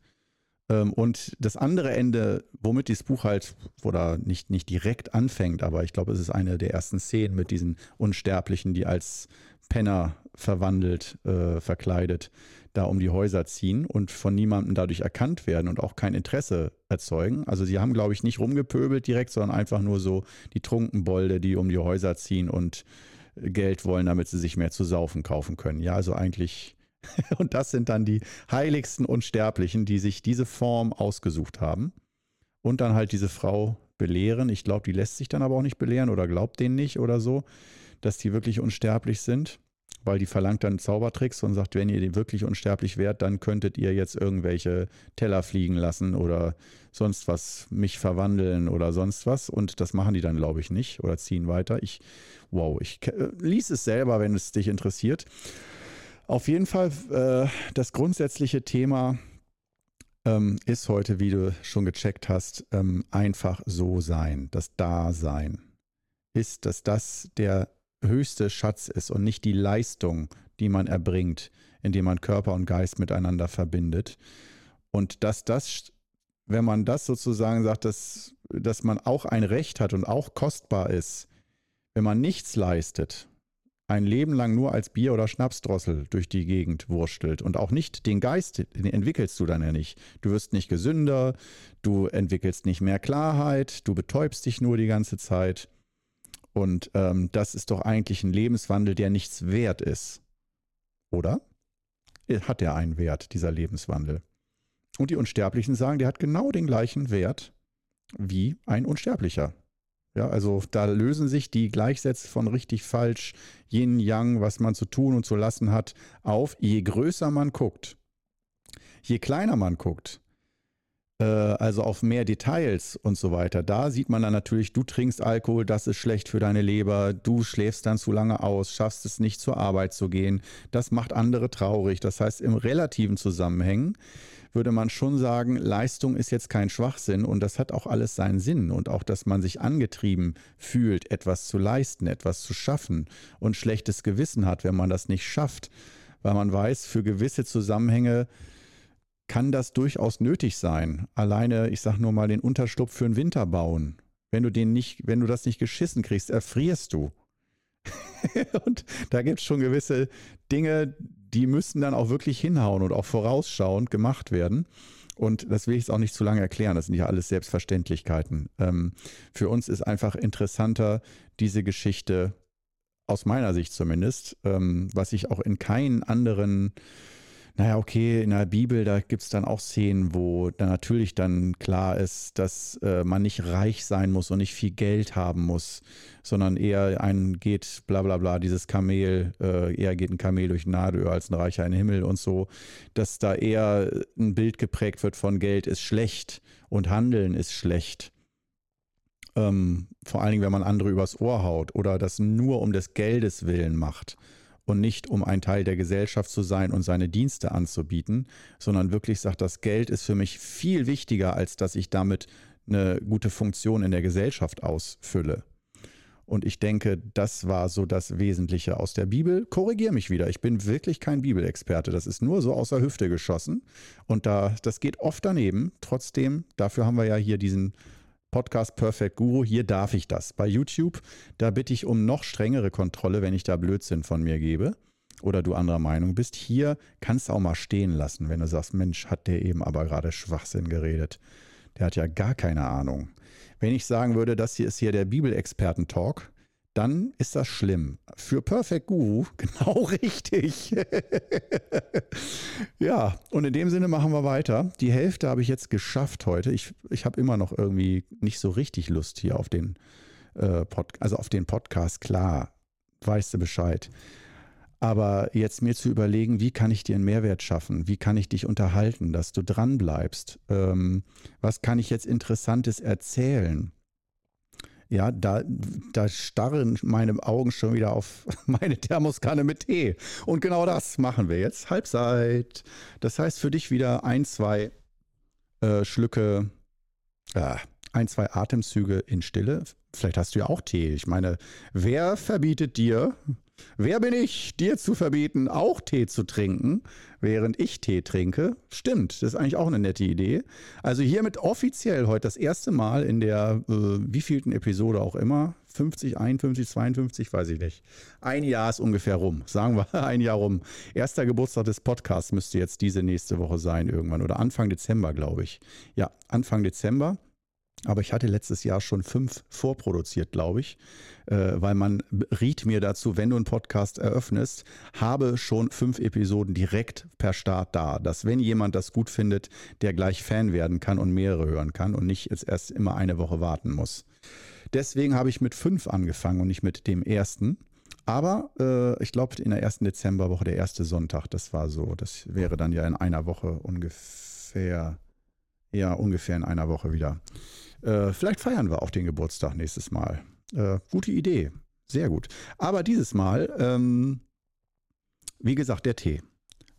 Ähm, und das andere Ende, womit dieses Buch halt, oder nicht, nicht direkt anfängt, aber ich glaube, es ist eine der ersten Szenen mit diesen Unsterblichen, die als Penner verwandelt, äh, verkleidet, da um die Häuser ziehen und von niemandem dadurch erkannt werden und auch kein Interesse erzeugen. Also sie haben, glaube ich, nicht rumgepöbelt direkt, sondern einfach nur so die Trunkenbolde, die um die Häuser ziehen und Geld wollen, damit sie sich mehr zu saufen kaufen können. Ja, also eigentlich, und das sind dann die heiligsten Unsterblichen, die sich diese Form ausgesucht haben und dann halt diese Frau belehren. Ich glaube, die lässt sich dann aber auch nicht belehren oder glaubt denen nicht oder so, dass die wirklich unsterblich sind, weil die verlangt dann Zaubertricks und sagt, wenn ihr wirklich unsterblich wärt, dann könntet ihr jetzt irgendwelche Teller fliegen lassen oder sonst was, mich verwandeln oder sonst was. Und das machen die dann, glaube ich, nicht oder ziehen weiter. Ich wow, ich äh, lies es selber, wenn es dich interessiert. Auf jeden Fall, äh, das grundsätzliche Thema ähm, ist heute, wie du schon gecheckt hast, ähm, einfach so sein, das Dasein. Ist, dass das der höchste Schatz ist und nicht die Leistung, die man erbringt, indem man Körper und Geist miteinander verbindet. Und dass das, wenn man das sozusagen sagt, dass, dass man auch ein Recht hat und auch kostbar ist, wenn man nichts leistet, ein Leben lang nur als Bier- oder Schnapsdrossel durch die Gegend wurstelt und auch nicht den Geist, den entwickelst du dann ja nicht. Du wirst nicht gesünder, du entwickelst nicht mehr Klarheit, du betäubst dich nur die ganze Zeit. Und ähm, das ist doch eigentlich ein Lebenswandel, der nichts wert ist. Oder? Hat der einen Wert, dieser Lebenswandel? Und die Unsterblichen sagen, der hat genau den gleichen Wert wie ein Unsterblicher. Ja, also da lösen sich die Gleichsätze von richtig falsch, Yin, Yang, was man zu tun und zu lassen hat, auf. Je größer man guckt, je kleiner man guckt, also auf mehr Details und so weiter, da sieht man dann natürlich, du trinkst Alkohol, das ist schlecht für deine Leber, du schläfst dann zu lange aus, schaffst es nicht zur Arbeit zu gehen, das macht andere traurig. Das heißt, im relativen Zusammenhängen würde man schon sagen, Leistung ist jetzt kein Schwachsinn und das hat auch alles seinen Sinn. Und auch, dass man sich angetrieben fühlt, etwas zu leisten, etwas zu schaffen und schlechtes Gewissen hat, wenn man das nicht schafft, weil man weiß, für gewisse Zusammenhänge kann das durchaus nötig sein. Alleine, ich sage nur mal, den Unterschlupf für den Winter bauen. Wenn du den nicht, wenn du das nicht geschissen kriegst, erfrierst du. und da gibt es schon gewisse Dinge, die müssen dann auch wirklich hinhauen und auch vorausschauend gemacht werden. Und das will ich jetzt auch nicht zu lange erklären, das sind ja alles Selbstverständlichkeiten. Ähm, für uns ist einfach interessanter, diese Geschichte, aus meiner Sicht zumindest, ähm, was ich auch in keinen anderen naja, okay, in der Bibel, da gibt es dann auch Szenen, wo dann natürlich dann klar ist, dass äh, man nicht reich sein muss und nicht viel Geld haben muss, sondern eher ein geht, bla bla bla, dieses Kamel, äh, eher geht ein Kamel durch Nadelöhr als ein Reicher in den Himmel und so, dass da eher ein Bild geprägt wird von Geld ist schlecht und Handeln ist schlecht. Ähm, vor allen Dingen, wenn man andere übers Ohr haut oder das nur um des Geldes willen macht und nicht um ein Teil der Gesellschaft zu sein und seine Dienste anzubieten, sondern wirklich sagt, das Geld ist für mich viel wichtiger, als dass ich damit eine gute Funktion in der Gesellschaft ausfülle. Und ich denke, das war so das Wesentliche aus der Bibel. Korrigiere mich wieder, ich bin wirklich kein Bibelexperte. Das ist nur so aus der Hüfte geschossen. Und da, das geht oft daneben. Trotzdem, dafür haben wir ja hier diesen Podcast Perfect Guru, hier darf ich das. Bei YouTube, da bitte ich um noch strengere Kontrolle, wenn ich da Blödsinn von mir gebe. oder du anderer Meinung bist, hier kannst du auch mal stehen lassen, wenn du sagst, Mensch, hat der eben aber gerade Schwachsinn geredet. Der hat ja gar keine Ahnung. Wenn ich sagen würde, das hier ist hier der Bibelexperten-Talk, dann ist das schlimm. Für Perfect Guru genau richtig. ja, und in dem Sinne machen wir weiter. Die Hälfte habe ich jetzt geschafft heute. Ich, ich habe immer noch irgendwie nicht so richtig Lust hier auf den, äh, Pod, also auf den Podcast. Klar, weißt du Bescheid. Aber jetzt mir zu überlegen, wie kann ich dir einen Mehrwert schaffen? Wie kann ich dich unterhalten, dass du dran bleibst? Ähm, was kann ich jetzt Interessantes erzählen? Ja, da, da starren meine Augen schon wieder auf meine Thermoskanne mit Tee. Und genau das machen wir jetzt. Halbzeit. Das heißt für dich wieder ein, zwei äh, Schlücke, äh, ein, zwei Atemzüge in Stille. Vielleicht hast du ja auch Tee. Ich meine, wer verbietet dir, Wer bin ich, dir zu verbieten, auch Tee zu trinken, während ich Tee trinke? Stimmt, das ist eigentlich auch eine nette Idee. Also hiermit offiziell heute das erste Mal in der äh, wievielten Episode auch immer, 50, 51, 52, weiß ich nicht. Ein Jahr ist ungefähr rum, sagen wir ein Jahr rum. Erster Geburtstag des Podcasts müsste jetzt diese nächste Woche sein irgendwann oder Anfang Dezember, glaube ich. Ja, Anfang Dezember. Aber ich hatte letztes Jahr schon fünf vorproduziert, glaube ich, äh, weil man riet mir dazu, wenn du einen Podcast eröffnest, habe schon fünf Episoden direkt per Start da, dass wenn jemand das gut findet, der gleich Fan werden kann und mehrere hören kann und nicht jetzt erst immer eine Woche warten muss. Deswegen habe ich mit fünf angefangen und nicht mit dem ersten. Aber äh, ich glaube, in der ersten Dezemberwoche, der erste Sonntag, das war so, das wäre dann ja in einer Woche ungefähr, ja, ungefähr in einer Woche wieder. Äh, vielleicht feiern wir auch den Geburtstag nächstes Mal. Äh, gute Idee. Sehr gut. Aber dieses Mal, ähm, wie gesagt, der Tee.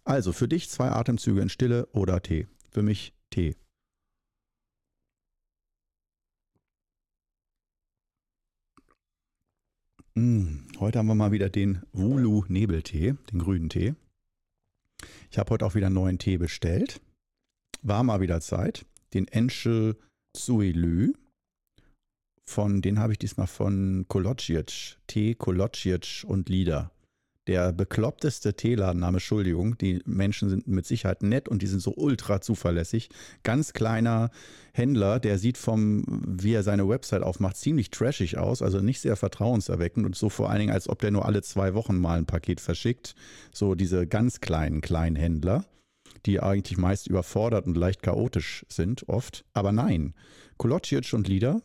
Also für dich zwei Atemzüge in Stille oder Tee. Für mich Tee. Mm, heute haben wir mal wieder den Wulu Nebeltee, den grünen Tee. Ich habe heute auch wieder einen neuen Tee bestellt. War mal wieder Zeit. Den Enschel Suilü. Von, den habe ich diesmal von Kolocic. T. Kolocic und Lieder. Der bekloppteste Teeladenname, Entschuldigung. Die Menschen sind mit Sicherheit nett und die sind so ultra zuverlässig. Ganz kleiner Händler, der sieht vom, wie er seine Website aufmacht, ziemlich trashig aus, also nicht sehr vertrauenserweckend und so vor allen Dingen, als ob der nur alle zwei Wochen mal ein Paket verschickt. So diese ganz kleinen Kleinhändler die eigentlich meist überfordert und leicht chaotisch sind, oft. Aber nein, Kolocic und Lieder,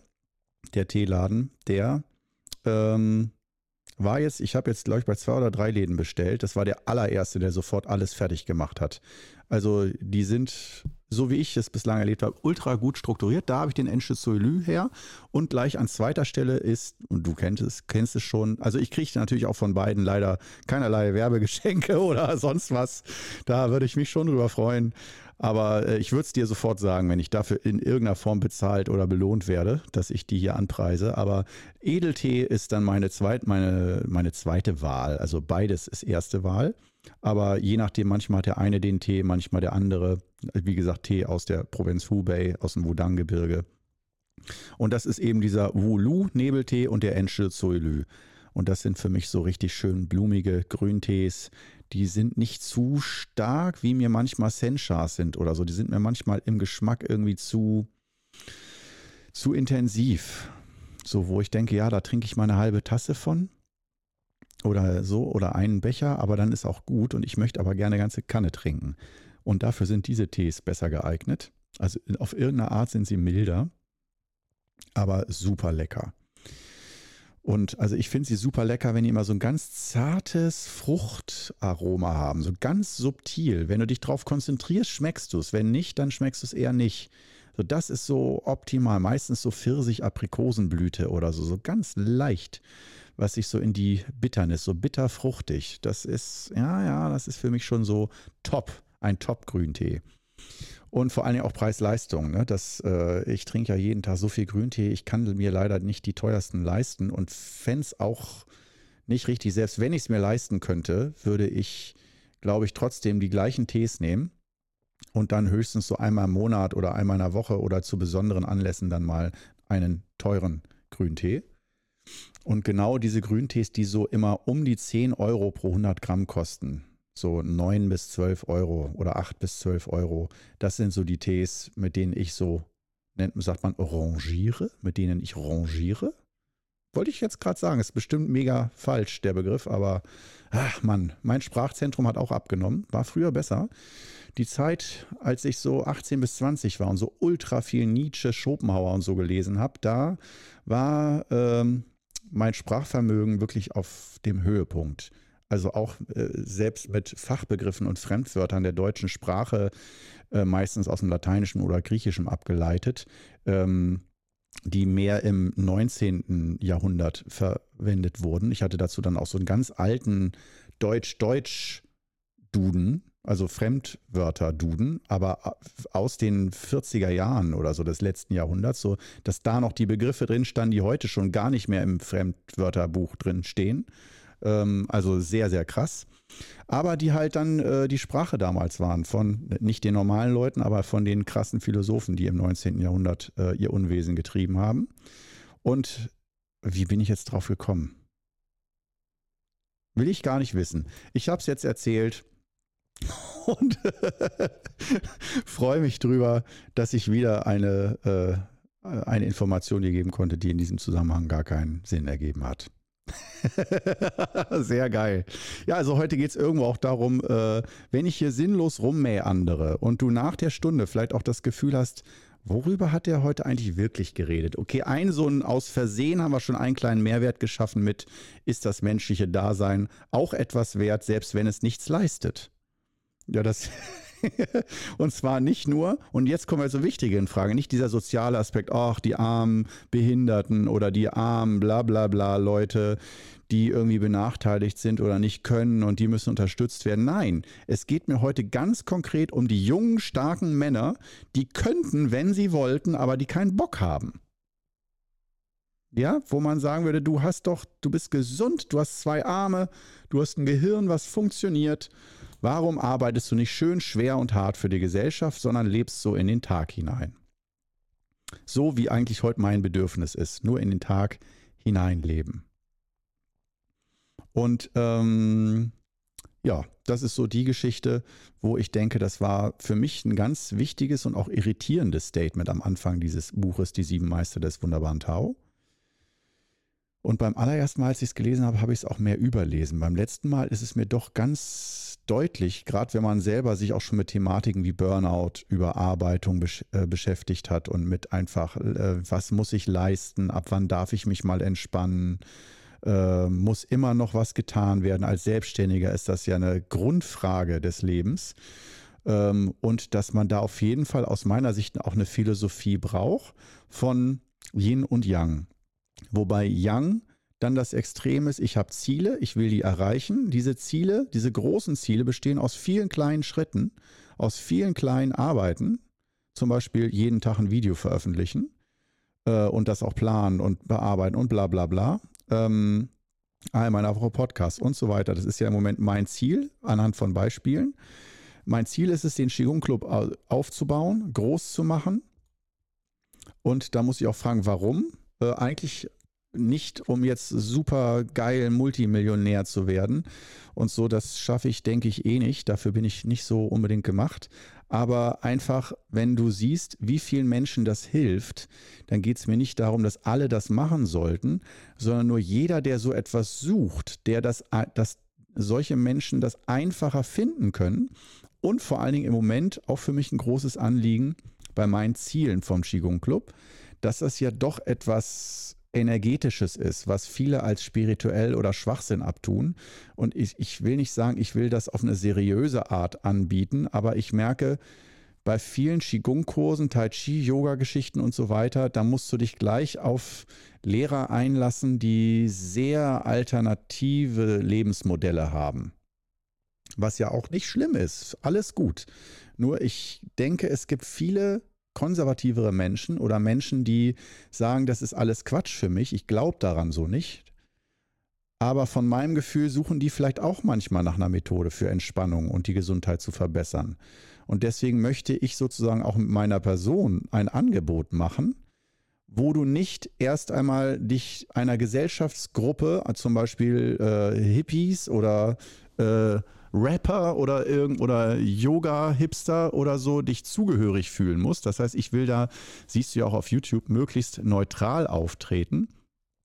der Teeladen, der ähm, war jetzt, ich habe jetzt, glaube ich, bei zwei oder drei Läden bestellt. Das war der allererste, der sofort alles fertig gemacht hat. Also die sind, so wie ich es bislang erlebt habe, ultra gut strukturiert. Da habe ich den Soilü her. Und gleich an zweiter Stelle ist, und du kennst es, kennst es schon, also ich kriege natürlich auch von beiden leider keinerlei Werbegeschenke oder sonst was. Da würde ich mich schon drüber freuen. Aber äh, ich würde es dir sofort sagen, wenn ich dafür in irgendeiner Form bezahlt oder belohnt werde, dass ich die hier anpreise. Aber Edeltee ist dann meine, zweit, meine, meine zweite Wahl. Also beides ist erste Wahl. Aber je nachdem, manchmal hat der eine den Tee, manchmal der andere. Wie gesagt, Tee aus der Provinz Hubei, aus dem Wudang-Gebirge. Und das ist eben dieser Wulu-Nebeltee und der Enschel Soilü. Und das sind für mich so richtig schön blumige Grüntees. Die sind nicht zu stark, wie mir manchmal Senchas sind oder so. Die sind mir manchmal im Geschmack irgendwie zu, zu intensiv. So, wo ich denke, ja, da trinke ich mal eine halbe Tasse von oder so oder einen Becher, aber dann ist auch gut und ich möchte aber gerne eine ganze Kanne trinken. Und dafür sind diese Tees besser geeignet. Also auf irgendeine Art sind sie milder, aber super lecker. Und also ich finde sie super lecker, wenn die immer so ein ganz zartes Fruchtaroma haben, so ganz subtil. Wenn du dich darauf konzentrierst, schmeckst du es. Wenn nicht, dann schmeckst du es eher nicht. So, das ist so optimal. Meistens so Pfirsich-Aprikosenblüte oder so, so ganz leicht was sich so in die Bitternis, so bitterfruchtig, das ist, ja, ja, das ist für mich schon so top, ein Top-Grüntee. Und vor allen Dingen auch Preis-Leistung. Ne? äh, ich trinke ja jeden Tag so viel Grüntee, ich kann mir leider nicht die teuersten leisten und fände es auch nicht richtig. Selbst wenn ich es mir leisten könnte, würde ich, glaube ich, trotzdem die gleichen Tees nehmen und dann höchstens so einmal im Monat oder einmal in der Woche oder zu besonderen Anlässen dann mal einen teuren Grüntee. Und genau diese Grüntees, die so immer um die 10 Euro pro 100 Gramm kosten, so 9 bis 12 Euro oder 8 bis 12 Euro, das sind so die Tees, mit denen ich so, nennt, sagt man, rangiere, mit denen ich rangiere. Wollte ich jetzt gerade sagen, ist bestimmt mega falsch, der Begriff, aber ach Mann, mein Sprachzentrum hat auch abgenommen, war früher besser. Die Zeit, als ich so 18 bis 20 war und so ultra viel Nietzsche, Schopenhauer und so gelesen habe, da war ähm, mein Sprachvermögen wirklich auf dem Höhepunkt. Also auch äh, selbst mit Fachbegriffen und Fremdwörtern der deutschen Sprache, äh, meistens aus dem Lateinischen oder Griechischen abgeleitet. Ähm, die mehr im 19. Jahrhundert verwendet wurden. Ich hatte dazu dann auch so einen ganz alten Deutsch-Deutsch-Duden, also Fremdwörter-Duden, aber aus den 40er Jahren oder so des letzten Jahrhunderts, so dass da noch die Begriffe drin standen, die heute schon gar nicht mehr im Fremdwörterbuch drin stehen. Ähm, also sehr, sehr krass aber die halt dann äh, die Sprache damals waren von nicht den normalen Leuten, aber von den krassen Philosophen, die im 19. Jahrhundert äh, ihr Unwesen getrieben haben. Und wie bin ich jetzt drauf gekommen? Will ich gar nicht wissen. Ich habe es jetzt erzählt und freue mich drüber, dass ich wieder eine, äh, eine Information dir geben konnte, die in diesem Zusammenhang gar keinen Sinn ergeben hat. Sehr geil. Ja, also heute geht es irgendwo auch darum, äh, wenn ich hier sinnlos rummähandere und du nach der Stunde vielleicht auch das Gefühl hast, worüber hat der heute eigentlich wirklich geredet? Okay, ein so ein aus Versehen haben wir schon einen kleinen Mehrwert geschaffen mit, ist das menschliche Dasein auch etwas wert, selbst wenn es nichts leistet? Ja, das und zwar nicht nur, und jetzt kommen wir zur wichtigen Frage, nicht dieser soziale Aspekt, ach, die armen Behinderten oder die armen bla bla bla Leute, die irgendwie benachteiligt sind oder nicht können und die müssen unterstützt werden. Nein, es geht mir heute ganz konkret um die jungen, starken Männer, die könnten, wenn sie wollten, aber die keinen Bock haben. Ja, wo man sagen würde, du hast doch, du bist gesund, du hast zwei Arme, du hast ein Gehirn, was funktioniert Warum arbeitest du nicht schön schwer und hart für die Gesellschaft, sondern lebst so in den Tag hinein? So wie eigentlich heute mein Bedürfnis ist, nur in den Tag hineinleben. Und ähm, ja, das ist so die Geschichte, wo ich denke, das war für mich ein ganz wichtiges und auch irritierendes Statement am Anfang dieses Buches, Die sieben Meister des wunderbaren Tau. Und beim allerersten Mal, als ich es gelesen habe, habe ich es auch mehr überlesen. Beim letzten Mal ist es mir doch ganz deutlich, gerade wenn man selber sich auch schon mit Thematiken wie Burnout, Überarbeitung besch äh, beschäftigt hat und mit einfach, äh, was muss ich leisten, ab wann darf ich mich mal entspannen, äh, muss immer noch was getan werden. Als Selbstständiger ist das ja eine Grundfrage des Lebens. Ähm, und dass man da auf jeden Fall aus meiner Sicht auch eine Philosophie braucht von Yin und Yang. Wobei Yang dann das Extrem ist, ich habe Ziele, ich will die erreichen. Diese Ziele, diese großen Ziele bestehen aus vielen kleinen Schritten, aus vielen kleinen Arbeiten. Zum Beispiel jeden Tag ein Video veröffentlichen äh, und das auch planen und bearbeiten und bla bla bla. Ähm, einmal in der Woche Podcast und so weiter. Das ist ja im Moment mein Ziel anhand von Beispielen. Mein Ziel ist es, den Qigong Club aufzubauen, groß zu machen. Und da muss ich auch fragen, warum? Äh, eigentlich nicht, um jetzt super geil Multimillionär zu werden. Und so, das schaffe ich, denke ich, eh nicht. Dafür bin ich nicht so unbedingt gemacht. Aber einfach, wenn du siehst, wie vielen Menschen das hilft, dann geht es mir nicht darum, dass alle das machen sollten, sondern nur jeder, der so etwas sucht, der das, dass solche Menschen das einfacher finden können. Und vor allen Dingen im Moment auch für mich ein großes Anliegen bei meinen Zielen vom Qigong Club, dass das ja doch etwas Energetisches ist, was viele als spirituell oder Schwachsinn abtun. Und ich, ich will nicht sagen, ich will das auf eine seriöse Art anbieten, aber ich merke, bei vielen Qigong-Kursen, Tai Chi, Yoga-Geschichten und so weiter, da musst du dich gleich auf Lehrer einlassen, die sehr alternative Lebensmodelle haben. Was ja auch nicht schlimm ist. Alles gut. Nur ich denke, es gibt viele konservativere Menschen oder Menschen, die sagen, das ist alles Quatsch für mich, ich glaube daran so nicht. Aber von meinem Gefühl suchen die vielleicht auch manchmal nach einer Methode für Entspannung und die Gesundheit zu verbessern. Und deswegen möchte ich sozusagen auch mit meiner Person ein Angebot machen, wo du nicht erst einmal dich einer Gesellschaftsgruppe, zum Beispiel äh, Hippies oder äh, Rapper oder irgend oder Yoga-Hipster oder so dich zugehörig fühlen musst. Das heißt, ich will da, siehst du ja auch auf YouTube, möglichst neutral auftreten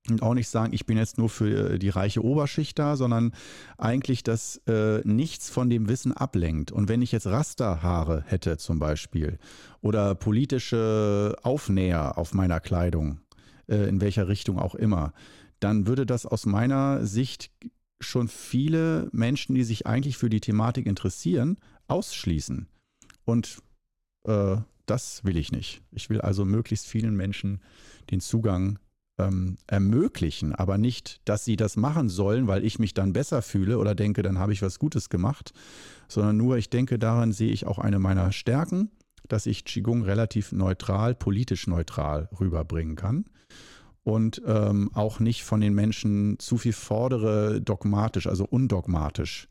und auch nicht sagen, ich bin jetzt nur für äh, die reiche Oberschicht da, sondern eigentlich, dass äh, nichts von dem Wissen ablenkt. Und wenn ich jetzt Rasterhaare hätte zum Beispiel oder politische Aufnäher auf meiner Kleidung, äh, in welcher Richtung auch immer, dann würde das aus meiner Sicht schon viele Menschen, die sich eigentlich für die Thematik interessieren, ausschließen. Und äh, das will ich nicht. Ich will also möglichst vielen Menschen den Zugang ähm, ermöglichen, aber nicht, dass sie das machen sollen, weil ich mich dann besser fühle oder denke, dann habe ich was Gutes gemacht, sondern nur, ich denke, daran sehe ich auch eine meiner Stärken, dass ich Qigong relativ neutral, politisch neutral rüberbringen kann und ähm, auch nicht von den Menschen zu viel fordere, dogmatisch, also undogmatisch,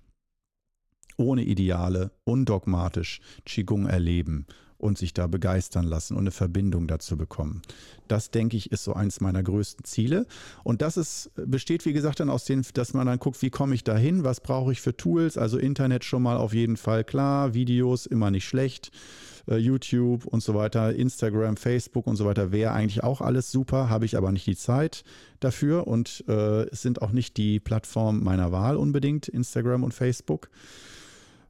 ohne Ideale, undogmatisch Qigong erleben und sich da begeistern lassen und eine Verbindung dazu bekommen. Das, denke ich, ist so eins meiner größten Ziele. Und das ist, besteht, wie gesagt, dann aus den, dass man dann guckt, wie komme ich da hin, was brauche ich für Tools. Also Internet schon mal auf jeden Fall klar, Videos immer nicht schlecht. Äh, YouTube und so weiter, Instagram, Facebook und so weiter wäre eigentlich auch alles super, habe ich aber nicht die Zeit dafür und äh, es sind auch nicht die Plattformen meiner Wahl unbedingt, Instagram und Facebook.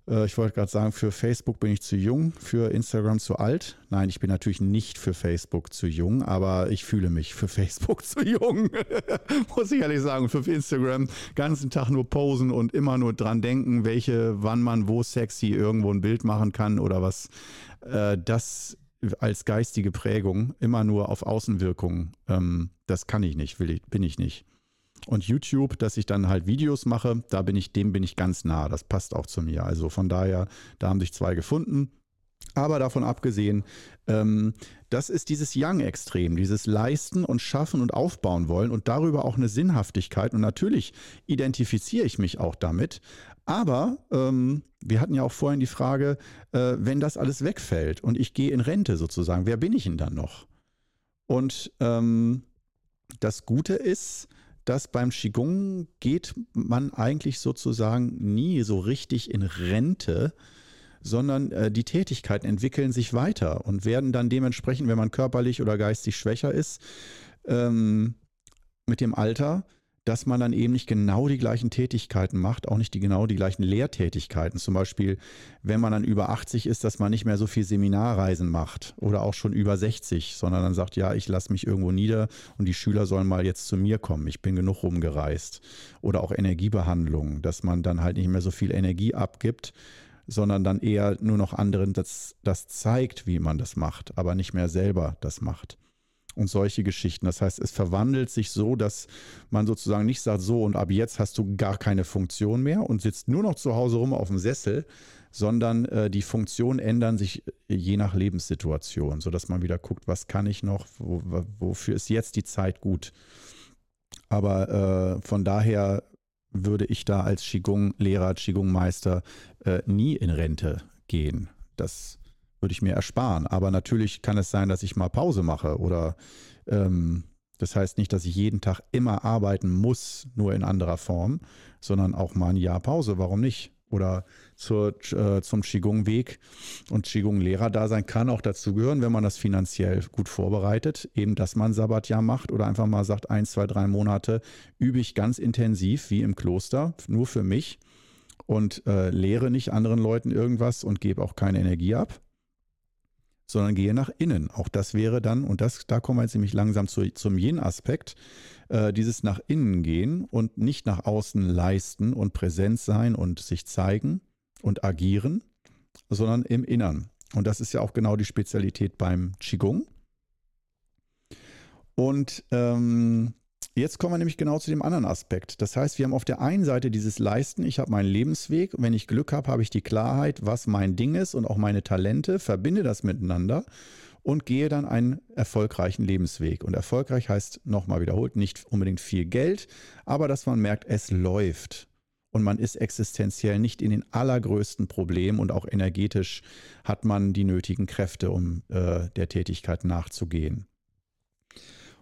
Äh, ich wollte gerade sagen, für Facebook bin ich zu jung, für Instagram zu alt. Nein, ich bin natürlich nicht für Facebook zu jung, aber ich fühle mich für Facebook zu jung. Muss ich ehrlich sagen. Für Instagram ganzen Tag nur posen und immer nur dran denken, welche, wann man wo sexy irgendwo ein Bild machen kann oder was. Äh, das als geistige Prägung immer nur auf Außenwirkung, ähm, das kann ich nicht, will ich, bin ich nicht. Und YouTube, dass ich dann halt Videos mache, da bin ich, dem bin ich ganz nah. Das passt auch zu mir. Also von daher, da haben sich zwei gefunden. Aber davon abgesehen, ähm, das ist dieses Young-Extrem, dieses Leisten und Schaffen und Aufbauen wollen und darüber auch eine Sinnhaftigkeit. Und natürlich identifiziere ich mich auch damit. Aber ähm, wir hatten ja auch vorhin die Frage, äh, wenn das alles wegfällt und ich gehe in Rente sozusagen, wer bin ich denn dann noch? Und ähm, das Gute ist, dass beim Qigong geht man eigentlich sozusagen nie so richtig in Rente, sondern äh, die Tätigkeiten entwickeln sich weiter und werden dann dementsprechend, wenn man körperlich oder geistig schwächer ist, ähm, mit dem Alter dass man dann eben nicht genau die gleichen Tätigkeiten macht, auch nicht die genau die gleichen Lehrtätigkeiten. Zum Beispiel, wenn man dann über 80 ist, dass man nicht mehr so viel Seminarreisen macht oder auch schon über 60, sondern dann sagt, ja, ich lasse mich irgendwo nieder und die Schüler sollen mal jetzt zu mir kommen. Ich bin genug rumgereist. Oder auch Energiebehandlung, dass man dann halt nicht mehr so viel Energie abgibt, sondern dann eher nur noch anderen das, das zeigt, wie man das macht, aber nicht mehr selber das macht und solche Geschichten. Das heißt, es verwandelt sich so, dass man sozusagen nicht sagt, so und ab jetzt hast du gar keine Funktion mehr und sitzt nur noch zu Hause rum auf dem Sessel, sondern äh, die Funktionen ändern sich äh, je nach Lebenssituation, sodass man wieder guckt, was kann ich noch, wo, wofür ist jetzt die Zeit gut. Aber äh, von daher würde ich da als Qigong-Lehrer, Qigong-Meister äh, nie in Rente gehen. Das würde ich mir ersparen. Aber natürlich kann es sein, dass ich mal Pause mache oder ähm, das heißt nicht, dass ich jeden Tag immer arbeiten muss, nur in anderer Form, sondern auch mal ein Jahr Pause. Warum nicht? Oder zur, äh, zum Qigong-Weg und Qigong-Lehrer-Dasein kann auch dazu gehören, wenn man das finanziell gut vorbereitet, eben, dass man Sabbatjahr macht oder einfach mal sagt, ein, zwei, drei Monate übe ich ganz intensiv, wie im Kloster, nur für mich und äh, lehre nicht anderen Leuten irgendwas und gebe auch keine Energie ab sondern gehe nach innen. Auch das wäre dann, und das, da kommen wir jetzt nämlich langsam zu, zum Yin-Aspekt, äh, dieses nach innen gehen und nicht nach außen leisten und präsent sein und sich zeigen und agieren, sondern im Innern. Und das ist ja auch genau die Spezialität beim Qigong. Und ähm, Jetzt kommen wir nämlich genau zu dem anderen Aspekt. Das heißt, wir haben auf der einen Seite dieses Leisten, ich habe meinen Lebensweg wenn ich Glück habe, habe ich die Klarheit, was mein Ding ist und auch meine Talente, verbinde das miteinander und gehe dann einen erfolgreichen Lebensweg. Und erfolgreich heißt, nochmal wiederholt, nicht unbedingt viel Geld, aber dass man merkt, es läuft. Und man ist existenziell nicht in den allergrößten Problemen und auch energetisch hat man die nötigen Kräfte, um äh, der Tätigkeit nachzugehen.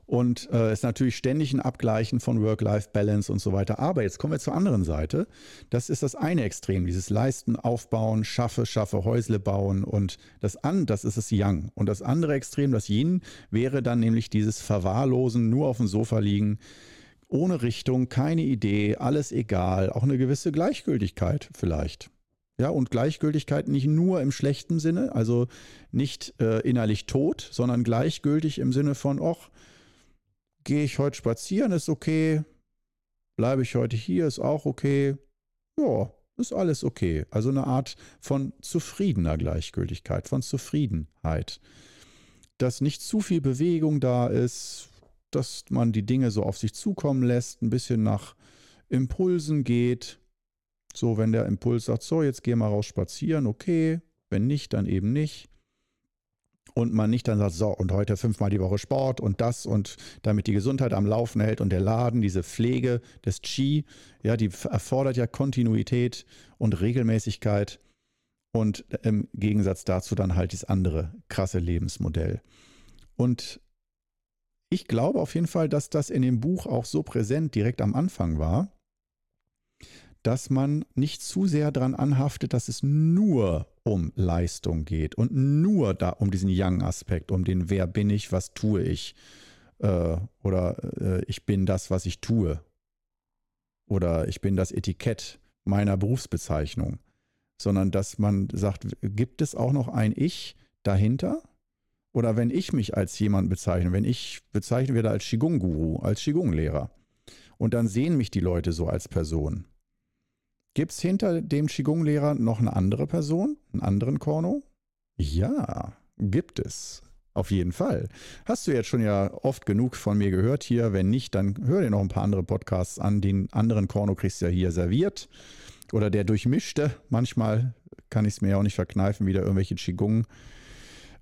Und äh, ist natürlich ständig ein Abgleichen von Work-Life-Balance und so weiter. Aber jetzt kommen wir zur anderen Seite. Das ist das eine Extrem, dieses Leisten, Aufbauen, Schaffe, Schaffe, Häusle bauen und das an, das ist das Yang. Und das andere Extrem, das Yin, wäre dann nämlich dieses Verwahrlosen, nur auf dem Sofa liegen, ohne Richtung, keine Idee, alles egal, auch eine gewisse Gleichgültigkeit vielleicht. Ja, und Gleichgültigkeit nicht nur im schlechten Sinne, also nicht äh, innerlich tot, sondern gleichgültig im Sinne von, ach, gehe ich heute spazieren, ist okay. Bleibe ich heute hier, ist auch okay. Ja, ist alles okay. Also eine Art von zufriedener Gleichgültigkeit, von Zufriedenheit. Dass nicht zu viel Bewegung da ist, dass man die Dinge so auf sich zukommen lässt, ein bisschen nach Impulsen geht. So, wenn der Impuls sagt, so, jetzt geh mal raus spazieren, okay. Wenn nicht, dann eben nicht. Und man nicht dann sagt, so, und heute fünfmal die Woche Sport und das und damit die Gesundheit am Laufen hält und der Laden, diese Pflege des Qi, ja, die erfordert ja Kontinuität und Regelmäßigkeit. Und im Gegensatz dazu dann halt das andere krasse Lebensmodell. Und ich glaube auf jeden Fall, dass das in dem Buch auch so präsent direkt am Anfang war, dass man nicht zu sehr daran anhaftet, dass es nur um Leistung geht und nur da um diesen Young-Aspekt, um den Wer bin ich, was tue ich äh, oder äh, ich bin das, was ich tue oder ich bin das Etikett meiner Berufsbezeichnung, sondern dass man sagt, gibt es auch noch ein Ich dahinter? Oder wenn ich mich als jemand bezeichne, wenn ich bezeichne werde als Qigong-Guru, als Qigong-Lehrer und dann sehen mich die Leute so als Person. Gibt es hinter dem Qigong-Lehrer noch eine andere Person, einen anderen Korno? Ja, gibt es. Auf jeden Fall. Hast du jetzt schon ja oft genug von mir gehört hier. Wenn nicht, dann hör dir noch ein paar andere Podcasts an. Den anderen Korno kriegst du ja hier serviert. Oder der durchmischte. Manchmal kann ich es mir ja auch nicht verkneifen, wieder irgendwelche Qigong-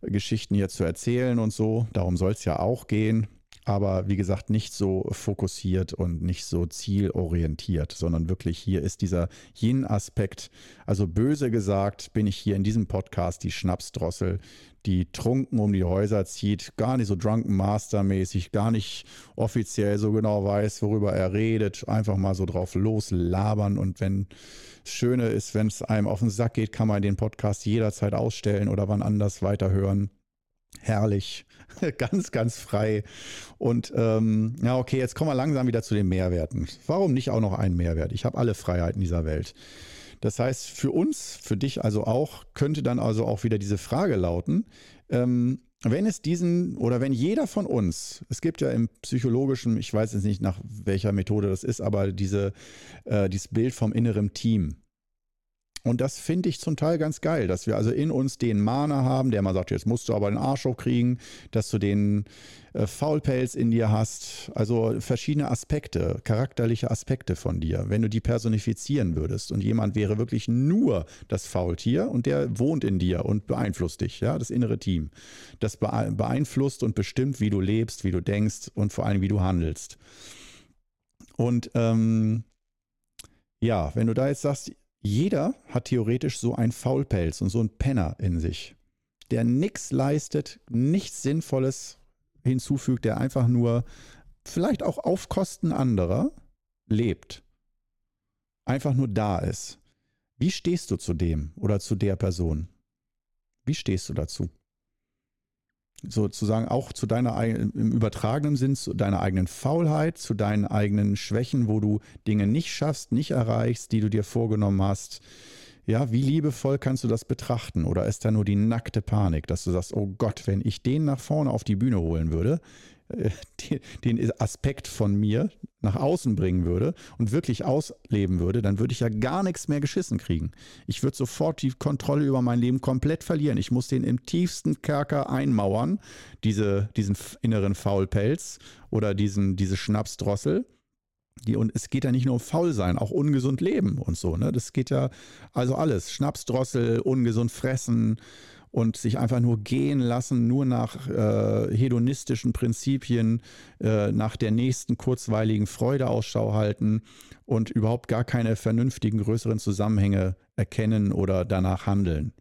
Geschichten hier zu erzählen und so. Darum soll es ja auch gehen. Aber wie gesagt, nicht so fokussiert und nicht so zielorientiert, sondern wirklich hier ist dieser Yin-Aspekt. Also böse gesagt, bin ich hier in diesem Podcast die Schnapsdrossel, die trunken um die Häuser zieht, gar nicht so Drunken Master mäßig, gar nicht offiziell so genau weiß, worüber er redet, einfach mal so drauf loslabern und wenn das Schöne ist, wenn es einem auf den Sack geht, kann man den Podcast jederzeit ausstellen oder wann anders weiterhören. Herrlich, ganz, ganz frei. Und ähm, ja, okay, jetzt kommen wir langsam wieder zu den Mehrwerten. Warum nicht auch noch einen Mehrwert? Ich habe alle Freiheiten dieser Welt. Das heißt, für uns, für dich also auch, könnte dann also auch wieder diese Frage lauten, ähm, wenn es diesen oder wenn jeder von uns, es gibt ja im psychologischen, ich weiß jetzt nicht nach welcher Methode das ist, aber diese, äh, dieses Bild vom inneren Team. Und das finde ich zum Teil ganz geil, dass wir also in uns den Mana haben, der mal sagt, jetzt musst du aber den Arsch hochkriegen, dass du den äh, Faulpelz in dir hast. Also verschiedene Aspekte, charakterliche Aspekte von dir. Wenn du die personifizieren würdest und jemand wäre wirklich nur das Faultier und der wohnt in dir und beeinflusst dich, ja, das innere Team. Das beeinflusst und bestimmt, wie du lebst, wie du denkst und vor allem, wie du handelst. Und ähm, ja, wenn du da jetzt sagst, jeder hat theoretisch so einen Faulpelz und so einen Penner in sich, der nichts leistet, nichts Sinnvolles hinzufügt, der einfach nur vielleicht auch auf Kosten anderer lebt. Einfach nur da ist. Wie stehst du zu dem oder zu der Person? Wie stehst du dazu? Sozusagen auch zu deiner im übertragenen Sinn zu deiner eigenen Faulheit, zu deinen eigenen Schwächen, wo du Dinge nicht schaffst, nicht erreichst, die du dir vorgenommen hast. Ja, wie liebevoll kannst du das betrachten? Oder ist da nur die nackte Panik, dass du sagst, oh Gott, wenn ich den nach vorne auf die Bühne holen würde, den Aspekt von mir nach außen bringen würde und wirklich ausleben würde, dann würde ich ja gar nichts mehr geschissen kriegen. Ich würde sofort die Kontrolle über mein Leben komplett verlieren. Ich muss den im tiefsten Kerker einmauern, diese, diesen inneren Faulpelz oder diesen, diese Schnapsdrossel. Die, und es geht ja nicht nur um faul sein, auch ungesund leben und so. Ne? Das geht ja also alles. Schnapsdrossel, ungesund fressen, und sich einfach nur gehen lassen, nur nach äh, hedonistischen Prinzipien, äh, nach der nächsten kurzweiligen Freude Ausschau halten und überhaupt gar keine vernünftigen größeren Zusammenhänge erkennen oder danach handeln.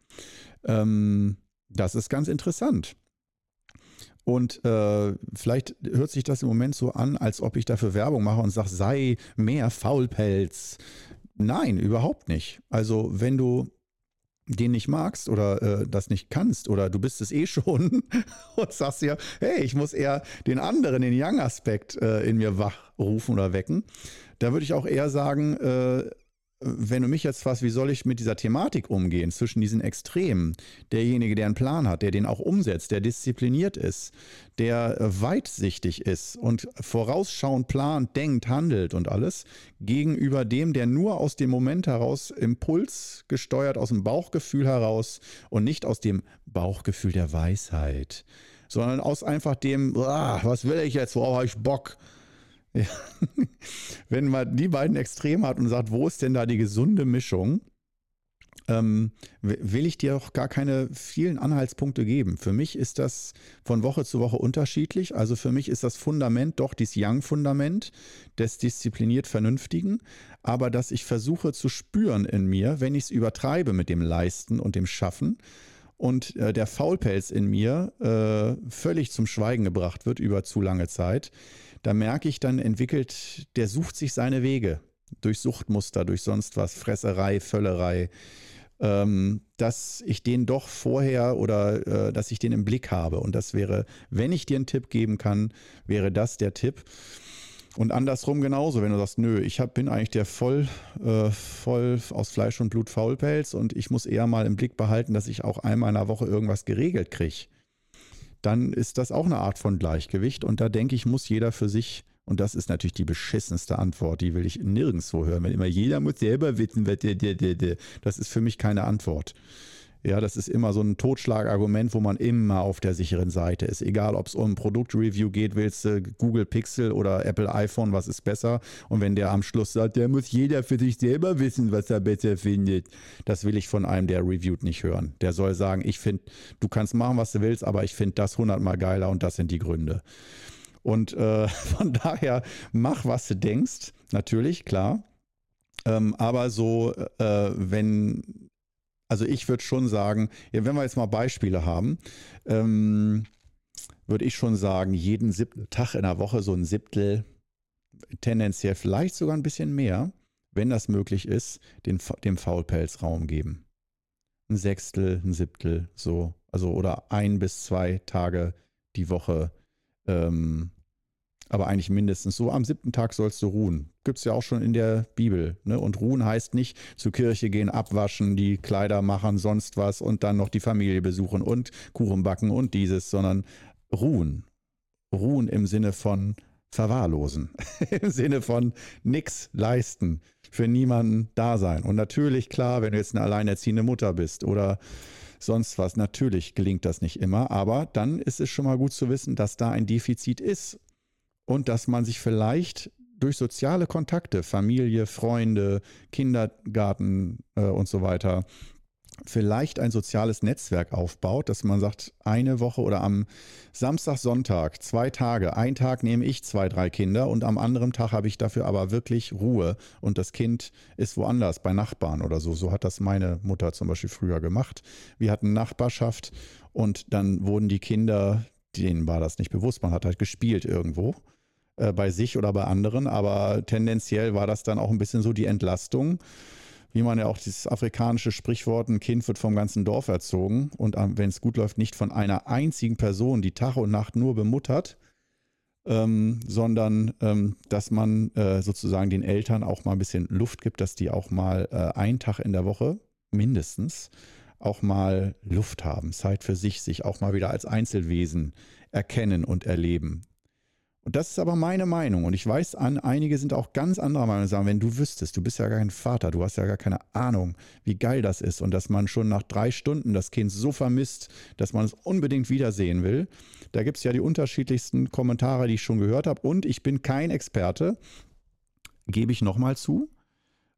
Ähm, das ist ganz interessant. Und äh, vielleicht hört sich das im Moment so an, als ob ich dafür Werbung mache und sage, sei mehr Faulpelz. Nein, überhaupt nicht. Also wenn du den nicht magst oder äh, das nicht kannst oder du bist es eh schon und sagst ja, hey, ich muss eher den anderen, den Young-Aspekt äh, in mir wachrufen oder wecken, da würde ich auch eher sagen, äh, wenn du mich jetzt fragst, wie soll ich mit dieser Thematik umgehen zwischen diesen Extremen, derjenige, der einen Plan hat, der den auch umsetzt, der diszipliniert ist, der weitsichtig ist und vorausschauend plant, denkt, handelt und alles, gegenüber dem, der nur aus dem Moment heraus Impuls gesteuert, aus dem Bauchgefühl heraus und nicht aus dem Bauchgefühl der Weisheit, sondern aus einfach dem, ah, was will ich jetzt, worauf habe ich Bock? Ja. Wenn man die beiden Extreme hat und sagt, wo ist denn da die gesunde Mischung, ähm, will ich dir auch gar keine vielen Anhaltspunkte geben. Für mich ist das von Woche zu Woche unterschiedlich. Also für mich ist das Fundament doch dieses Young-Fundament des diszipliniert Vernünftigen, aber dass ich versuche zu spüren in mir, wenn ich es übertreibe mit dem Leisten und dem Schaffen, und äh, der Faulpelz in mir äh, völlig zum Schweigen gebracht wird über zu lange Zeit, da merke ich dann entwickelt, der sucht sich seine Wege durch Suchtmuster, durch sonst was, Fresserei, Völlerei, ähm, dass ich den doch vorher oder äh, dass ich den im Blick habe. Und das wäre, wenn ich dir einen Tipp geben kann, wäre das der Tipp. Und andersrum genauso, wenn du sagst, nö, ich hab, bin eigentlich der voll, äh, voll aus Fleisch und Blut Faulpelz und ich muss eher mal im Blick behalten, dass ich auch einmal in der Woche irgendwas geregelt kriege dann ist das auch eine Art von Gleichgewicht. Und da denke ich, muss jeder für sich, und das ist natürlich die beschissenste Antwort, die will ich nirgendwo hören, wenn immer jeder muss selber wissen, das ist für mich keine Antwort. Ja, das ist immer so ein Totschlagargument, wo man immer auf der sicheren Seite ist. Egal, ob es um Produktreview geht, willst du Google Pixel oder Apple iPhone, was ist besser? Und wenn der am Schluss sagt, der muss jeder für sich selber wissen, was er besser findet, das will ich von einem, der reviewt, nicht hören. Der soll sagen, ich finde, du kannst machen, was du willst, aber ich finde das hundertmal geiler und das sind die Gründe. Und äh, von daher, mach, was du denkst, natürlich, klar. Ähm, aber so, äh, wenn also ich würde schon sagen, wenn wir jetzt mal Beispiele haben, ähm, würde ich schon sagen, jeden siebten Tag in der Woche so ein Siebtel, tendenziell vielleicht sogar ein bisschen mehr, wenn das möglich ist, den, dem Faulpelz Raum geben. Ein Sechstel, ein Siebtel, so. Also oder ein bis zwei Tage die Woche ähm, aber eigentlich mindestens so. Am siebten Tag sollst du ruhen. Gibt es ja auch schon in der Bibel. Ne? Und ruhen heißt nicht zur Kirche gehen, abwaschen, die Kleider machen, sonst was und dann noch die Familie besuchen und Kuchen backen und dieses, sondern ruhen. Ruhen im Sinne von verwahrlosen, im Sinne von nichts leisten, für niemanden da sein. Und natürlich, klar, wenn du jetzt eine alleinerziehende Mutter bist oder sonst was, natürlich gelingt das nicht immer, aber dann ist es schon mal gut zu wissen, dass da ein Defizit ist und dass man sich vielleicht durch soziale Kontakte, Familie, Freunde, Kindergarten äh, und so weiter, vielleicht ein soziales Netzwerk aufbaut, dass man sagt, eine Woche oder am Samstag, Sonntag, zwei Tage, ein Tag nehme ich zwei, drei Kinder und am anderen Tag habe ich dafür aber wirklich Ruhe und das Kind ist woanders, bei Nachbarn oder so. So hat das meine Mutter zum Beispiel früher gemacht. Wir hatten Nachbarschaft und dann wurden die Kinder, denen war das nicht bewusst, man hat halt gespielt irgendwo äh, bei sich oder bei anderen, aber tendenziell war das dann auch ein bisschen so die Entlastung. Wie man ja auch dieses afrikanische Sprichwort, ein Kind wird vom ganzen Dorf erzogen und wenn es gut läuft, nicht von einer einzigen Person, die Tag und Nacht nur bemuttert, ähm, sondern ähm, dass man äh, sozusagen den Eltern auch mal ein bisschen Luft gibt, dass die auch mal äh, einen Tag in der Woche mindestens auch mal Luft haben, Zeit für sich, sich auch mal wieder als Einzelwesen erkennen und erleben. Und das ist aber meine Meinung. Und ich weiß, an, einige sind auch ganz anderer Meinung und sagen, wenn du wüsstest, du bist ja gar kein Vater, du hast ja gar keine Ahnung, wie geil das ist und dass man schon nach drei Stunden das Kind so vermisst, dass man es unbedingt wiedersehen will. Da gibt es ja die unterschiedlichsten Kommentare, die ich schon gehört habe. Und ich bin kein Experte, gebe ich nochmal zu,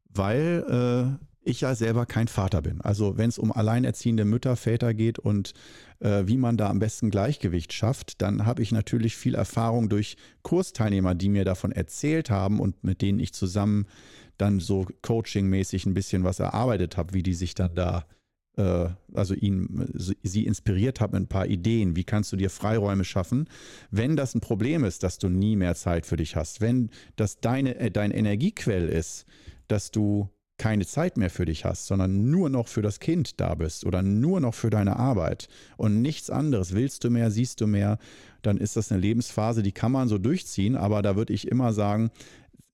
weil äh, ich ja selber kein Vater bin. Also wenn es um alleinerziehende Mütter, Väter geht und äh, wie man da am besten Gleichgewicht schafft, dann habe ich natürlich viel Erfahrung durch Kursteilnehmer, die mir davon erzählt haben und mit denen ich zusammen dann so coachingmäßig ein bisschen was erarbeitet habe, wie die sich dann da äh, also ihn, sie inspiriert habe mit ein paar Ideen, wie kannst du dir Freiräume schaffen, wenn das ein Problem ist, dass du nie mehr Zeit für dich hast, wenn das deine, äh, dein Energiequell ist, dass du keine Zeit mehr für dich hast, sondern nur noch für das Kind da bist oder nur noch für deine Arbeit und nichts anderes, willst du mehr, siehst du mehr, dann ist das eine Lebensphase, die kann man so durchziehen, aber da würde ich immer sagen,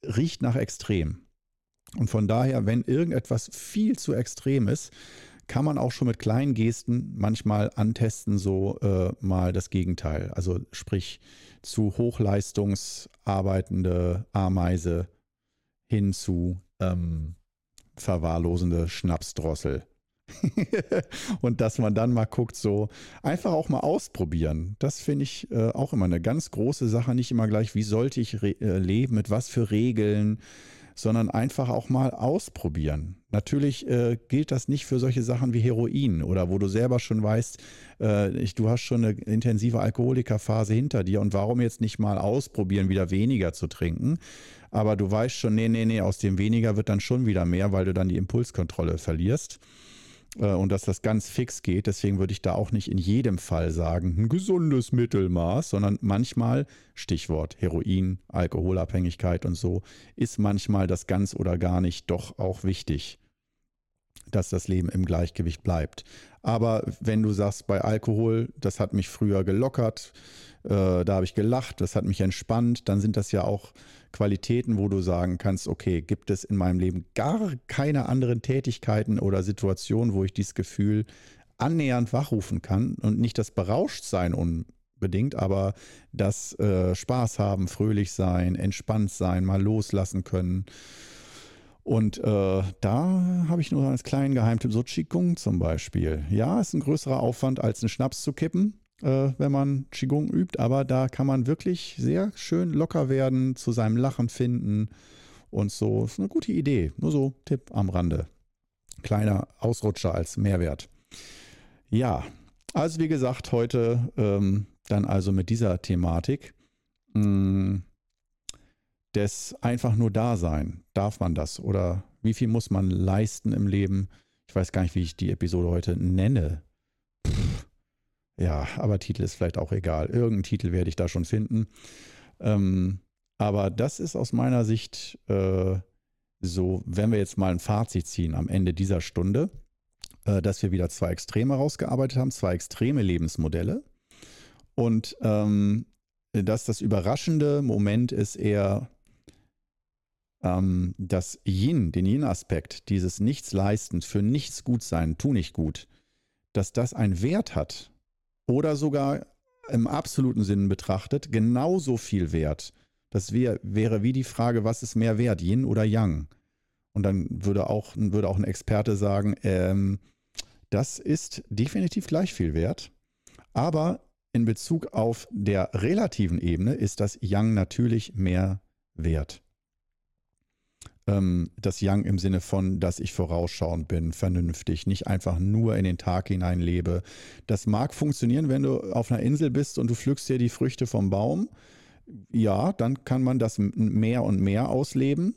riecht nach extrem. Und von daher, wenn irgendetwas viel zu extrem ist, kann man auch schon mit kleinen Gesten manchmal antesten, so äh, mal das Gegenteil. Also sprich zu hochleistungsarbeitende Ameise hin zu ähm, verwahrlosende Schnapsdrossel. und dass man dann mal guckt, so einfach auch mal ausprobieren. Das finde ich äh, auch immer eine ganz große Sache. Nicht immer gleich, wie sollte ich äh, leben, mit was für Regeln, sondern einfach auch mal ausprobieren. Natürlich äh, gilt das nicht für solche Sachen wie Heroin oder wo du selber schon weißt, äh, ich, du hast schon eine intensive Alkoholikerphase hinter dir und warum jetzt nicht mal ausprobieren, wieder weniger zu trinken. Aber du weißt schon, nee, nee, nee, aus dem weniger wird dann schon wieder mehr, weil du dann die Impulskontrolle verlierst. Äh, und dass das ganz fix geht. Deswegen würde ich da auch nicht in jedem Fall sagen, ein gesundes Mittelmaß, sondern manchmal, Stichwort Heroin, Alkoholabhängigkeit und so, ist manchmal das ganz oder gar nicht doch auch wichtig, dass das Leben im Gleichgewicht bleibt. Aber wenn du sagst, bei Alkohol, das hat mich früher gelockert, äh, da habe ich gelacht, das hat mich entspannt, dann sind das ja auch Qualitäten, wo du sagen kannst, okay, gibt es in meinem Leben gar keine anderen Tätigkeiten oder Situationen, wo ich dieses Gefühl annähernd wachrufen kann und nicht das Berauschtsein unbedingt, aber das äh, Spaß haben, fröhlich sein, entspannt sein, mal loslassen können. Und äh, da habe ich nur als kleinen Geheimtipp so Qigong zum Beispiel. Ja, ist ein größerer Aufwand als einen Schnaps zu kippen äh, wenn man Qigong übt, aber da kann man wirklich sehr schön locker werden, zu seinem Lachen finden und so. Ist eine gute Idee. Nur so Tipp am Rande. Kleiner Ausrutscher als Mehrwert. Ja, also wie gesagt, heute ähm, dann also mit dieser Thematik mh, hm, des einfach nur Dasein. Darf man das? Oder wie viel muss man leisten im Leben? Ich weiß gar nicht, wie ich die Episode heute nenne. Ja, aber Titel ist vielleicht auch egal. Irgendeinen Titel werde ich da schon finden. Ähm, aber das ist aus meiner Sicht äh, so, wenn wir jetzt mal ein Fazit ziehen am Ende dieser Stunde, äh, dass wir wieder zwei Extreme rausgearbeitet haben, zwei extreme Lebensmodelle. Und ähm, dass das überraschende Moment ist eher ähm, das Yin, den Yin-Aspekt, dieses Nichts leisten, für nichts gut sein, tu nicht gut, dass das einen Wert hat oder sogar im absoluten Sinn betrachtet genauso viel wert. Das wär, wäre wie die Frage, was ist mehr wert, Yin oder Yang? Und dann würde auch, würde auch ein Experte sagen, ähm, das ist definitiv gleich viel wert. Aber in Bezug auf der relativen Ebene ist das Yang natürlich mehr wert ähm, das Young im Sinne von, dass ich vorausschauend bin, vernünftig, nicht einfach nur in den Tag hinein lebe. Das mag funktionieren, wenn du auf einer Insel bist und du pflückst dir die Früchte vom Baum. Ja, dann kann man das mehr und mehr ausleben.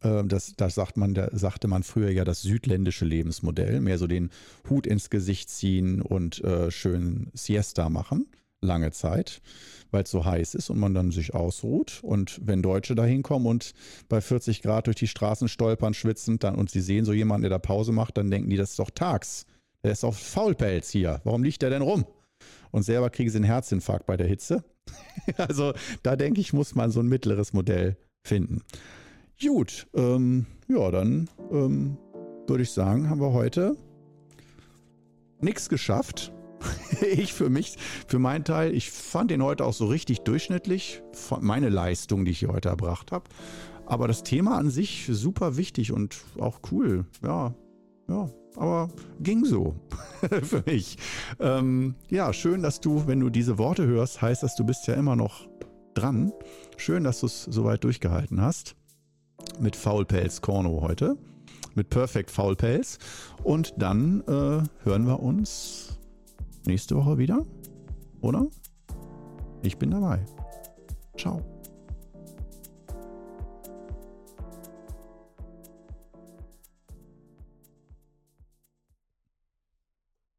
Äh, das, das sagt man, da sagte man früher ja das südländische Lebensmodell, mehr so den Hut ins Gesicht ziehen und äh, schön Siesta machen, lange Zeit weil es so heiß ist und man dann sich ausruht. Und wenn Deutsche da hinkommen und bei 40 Grad durch die Straßen stolpern, schwitzend, dann und sie sehen so jemanden, der da Pause macht, dann denken die, das ist doch tags. Der ist doch Faulpelz hier. Warum liegt der denn rum? Und selber kriegen sie einen Herzinfarkt bei der Hitze. also da denke ich, muss man so ein mittleres Modell finden. Gut, ähm, ja, dann ähm, würde ich sagen, haben wir heute nichts geschafft. ich für mich, für meinen Teil, ich fand den heute auch so richtig durchschnittlich, meine Leistung, die ich hier heute erbracht habe. Aber das Thema an sich super wichtig und auch cool. Ja, ja, aber ging so für mich. Ähm, ja, schön, dass du, wenn du diese Worte hörst, heißt das, du bist ja immer noch dran. Schön, dass du es soweit durchgehalten hast. Mit Faulpelz Korno heute. Mit Perfect Faulpelz. Und dann äh, hören wir uns nächste Woche wieder, oder? Ich bin dabei. Ciao.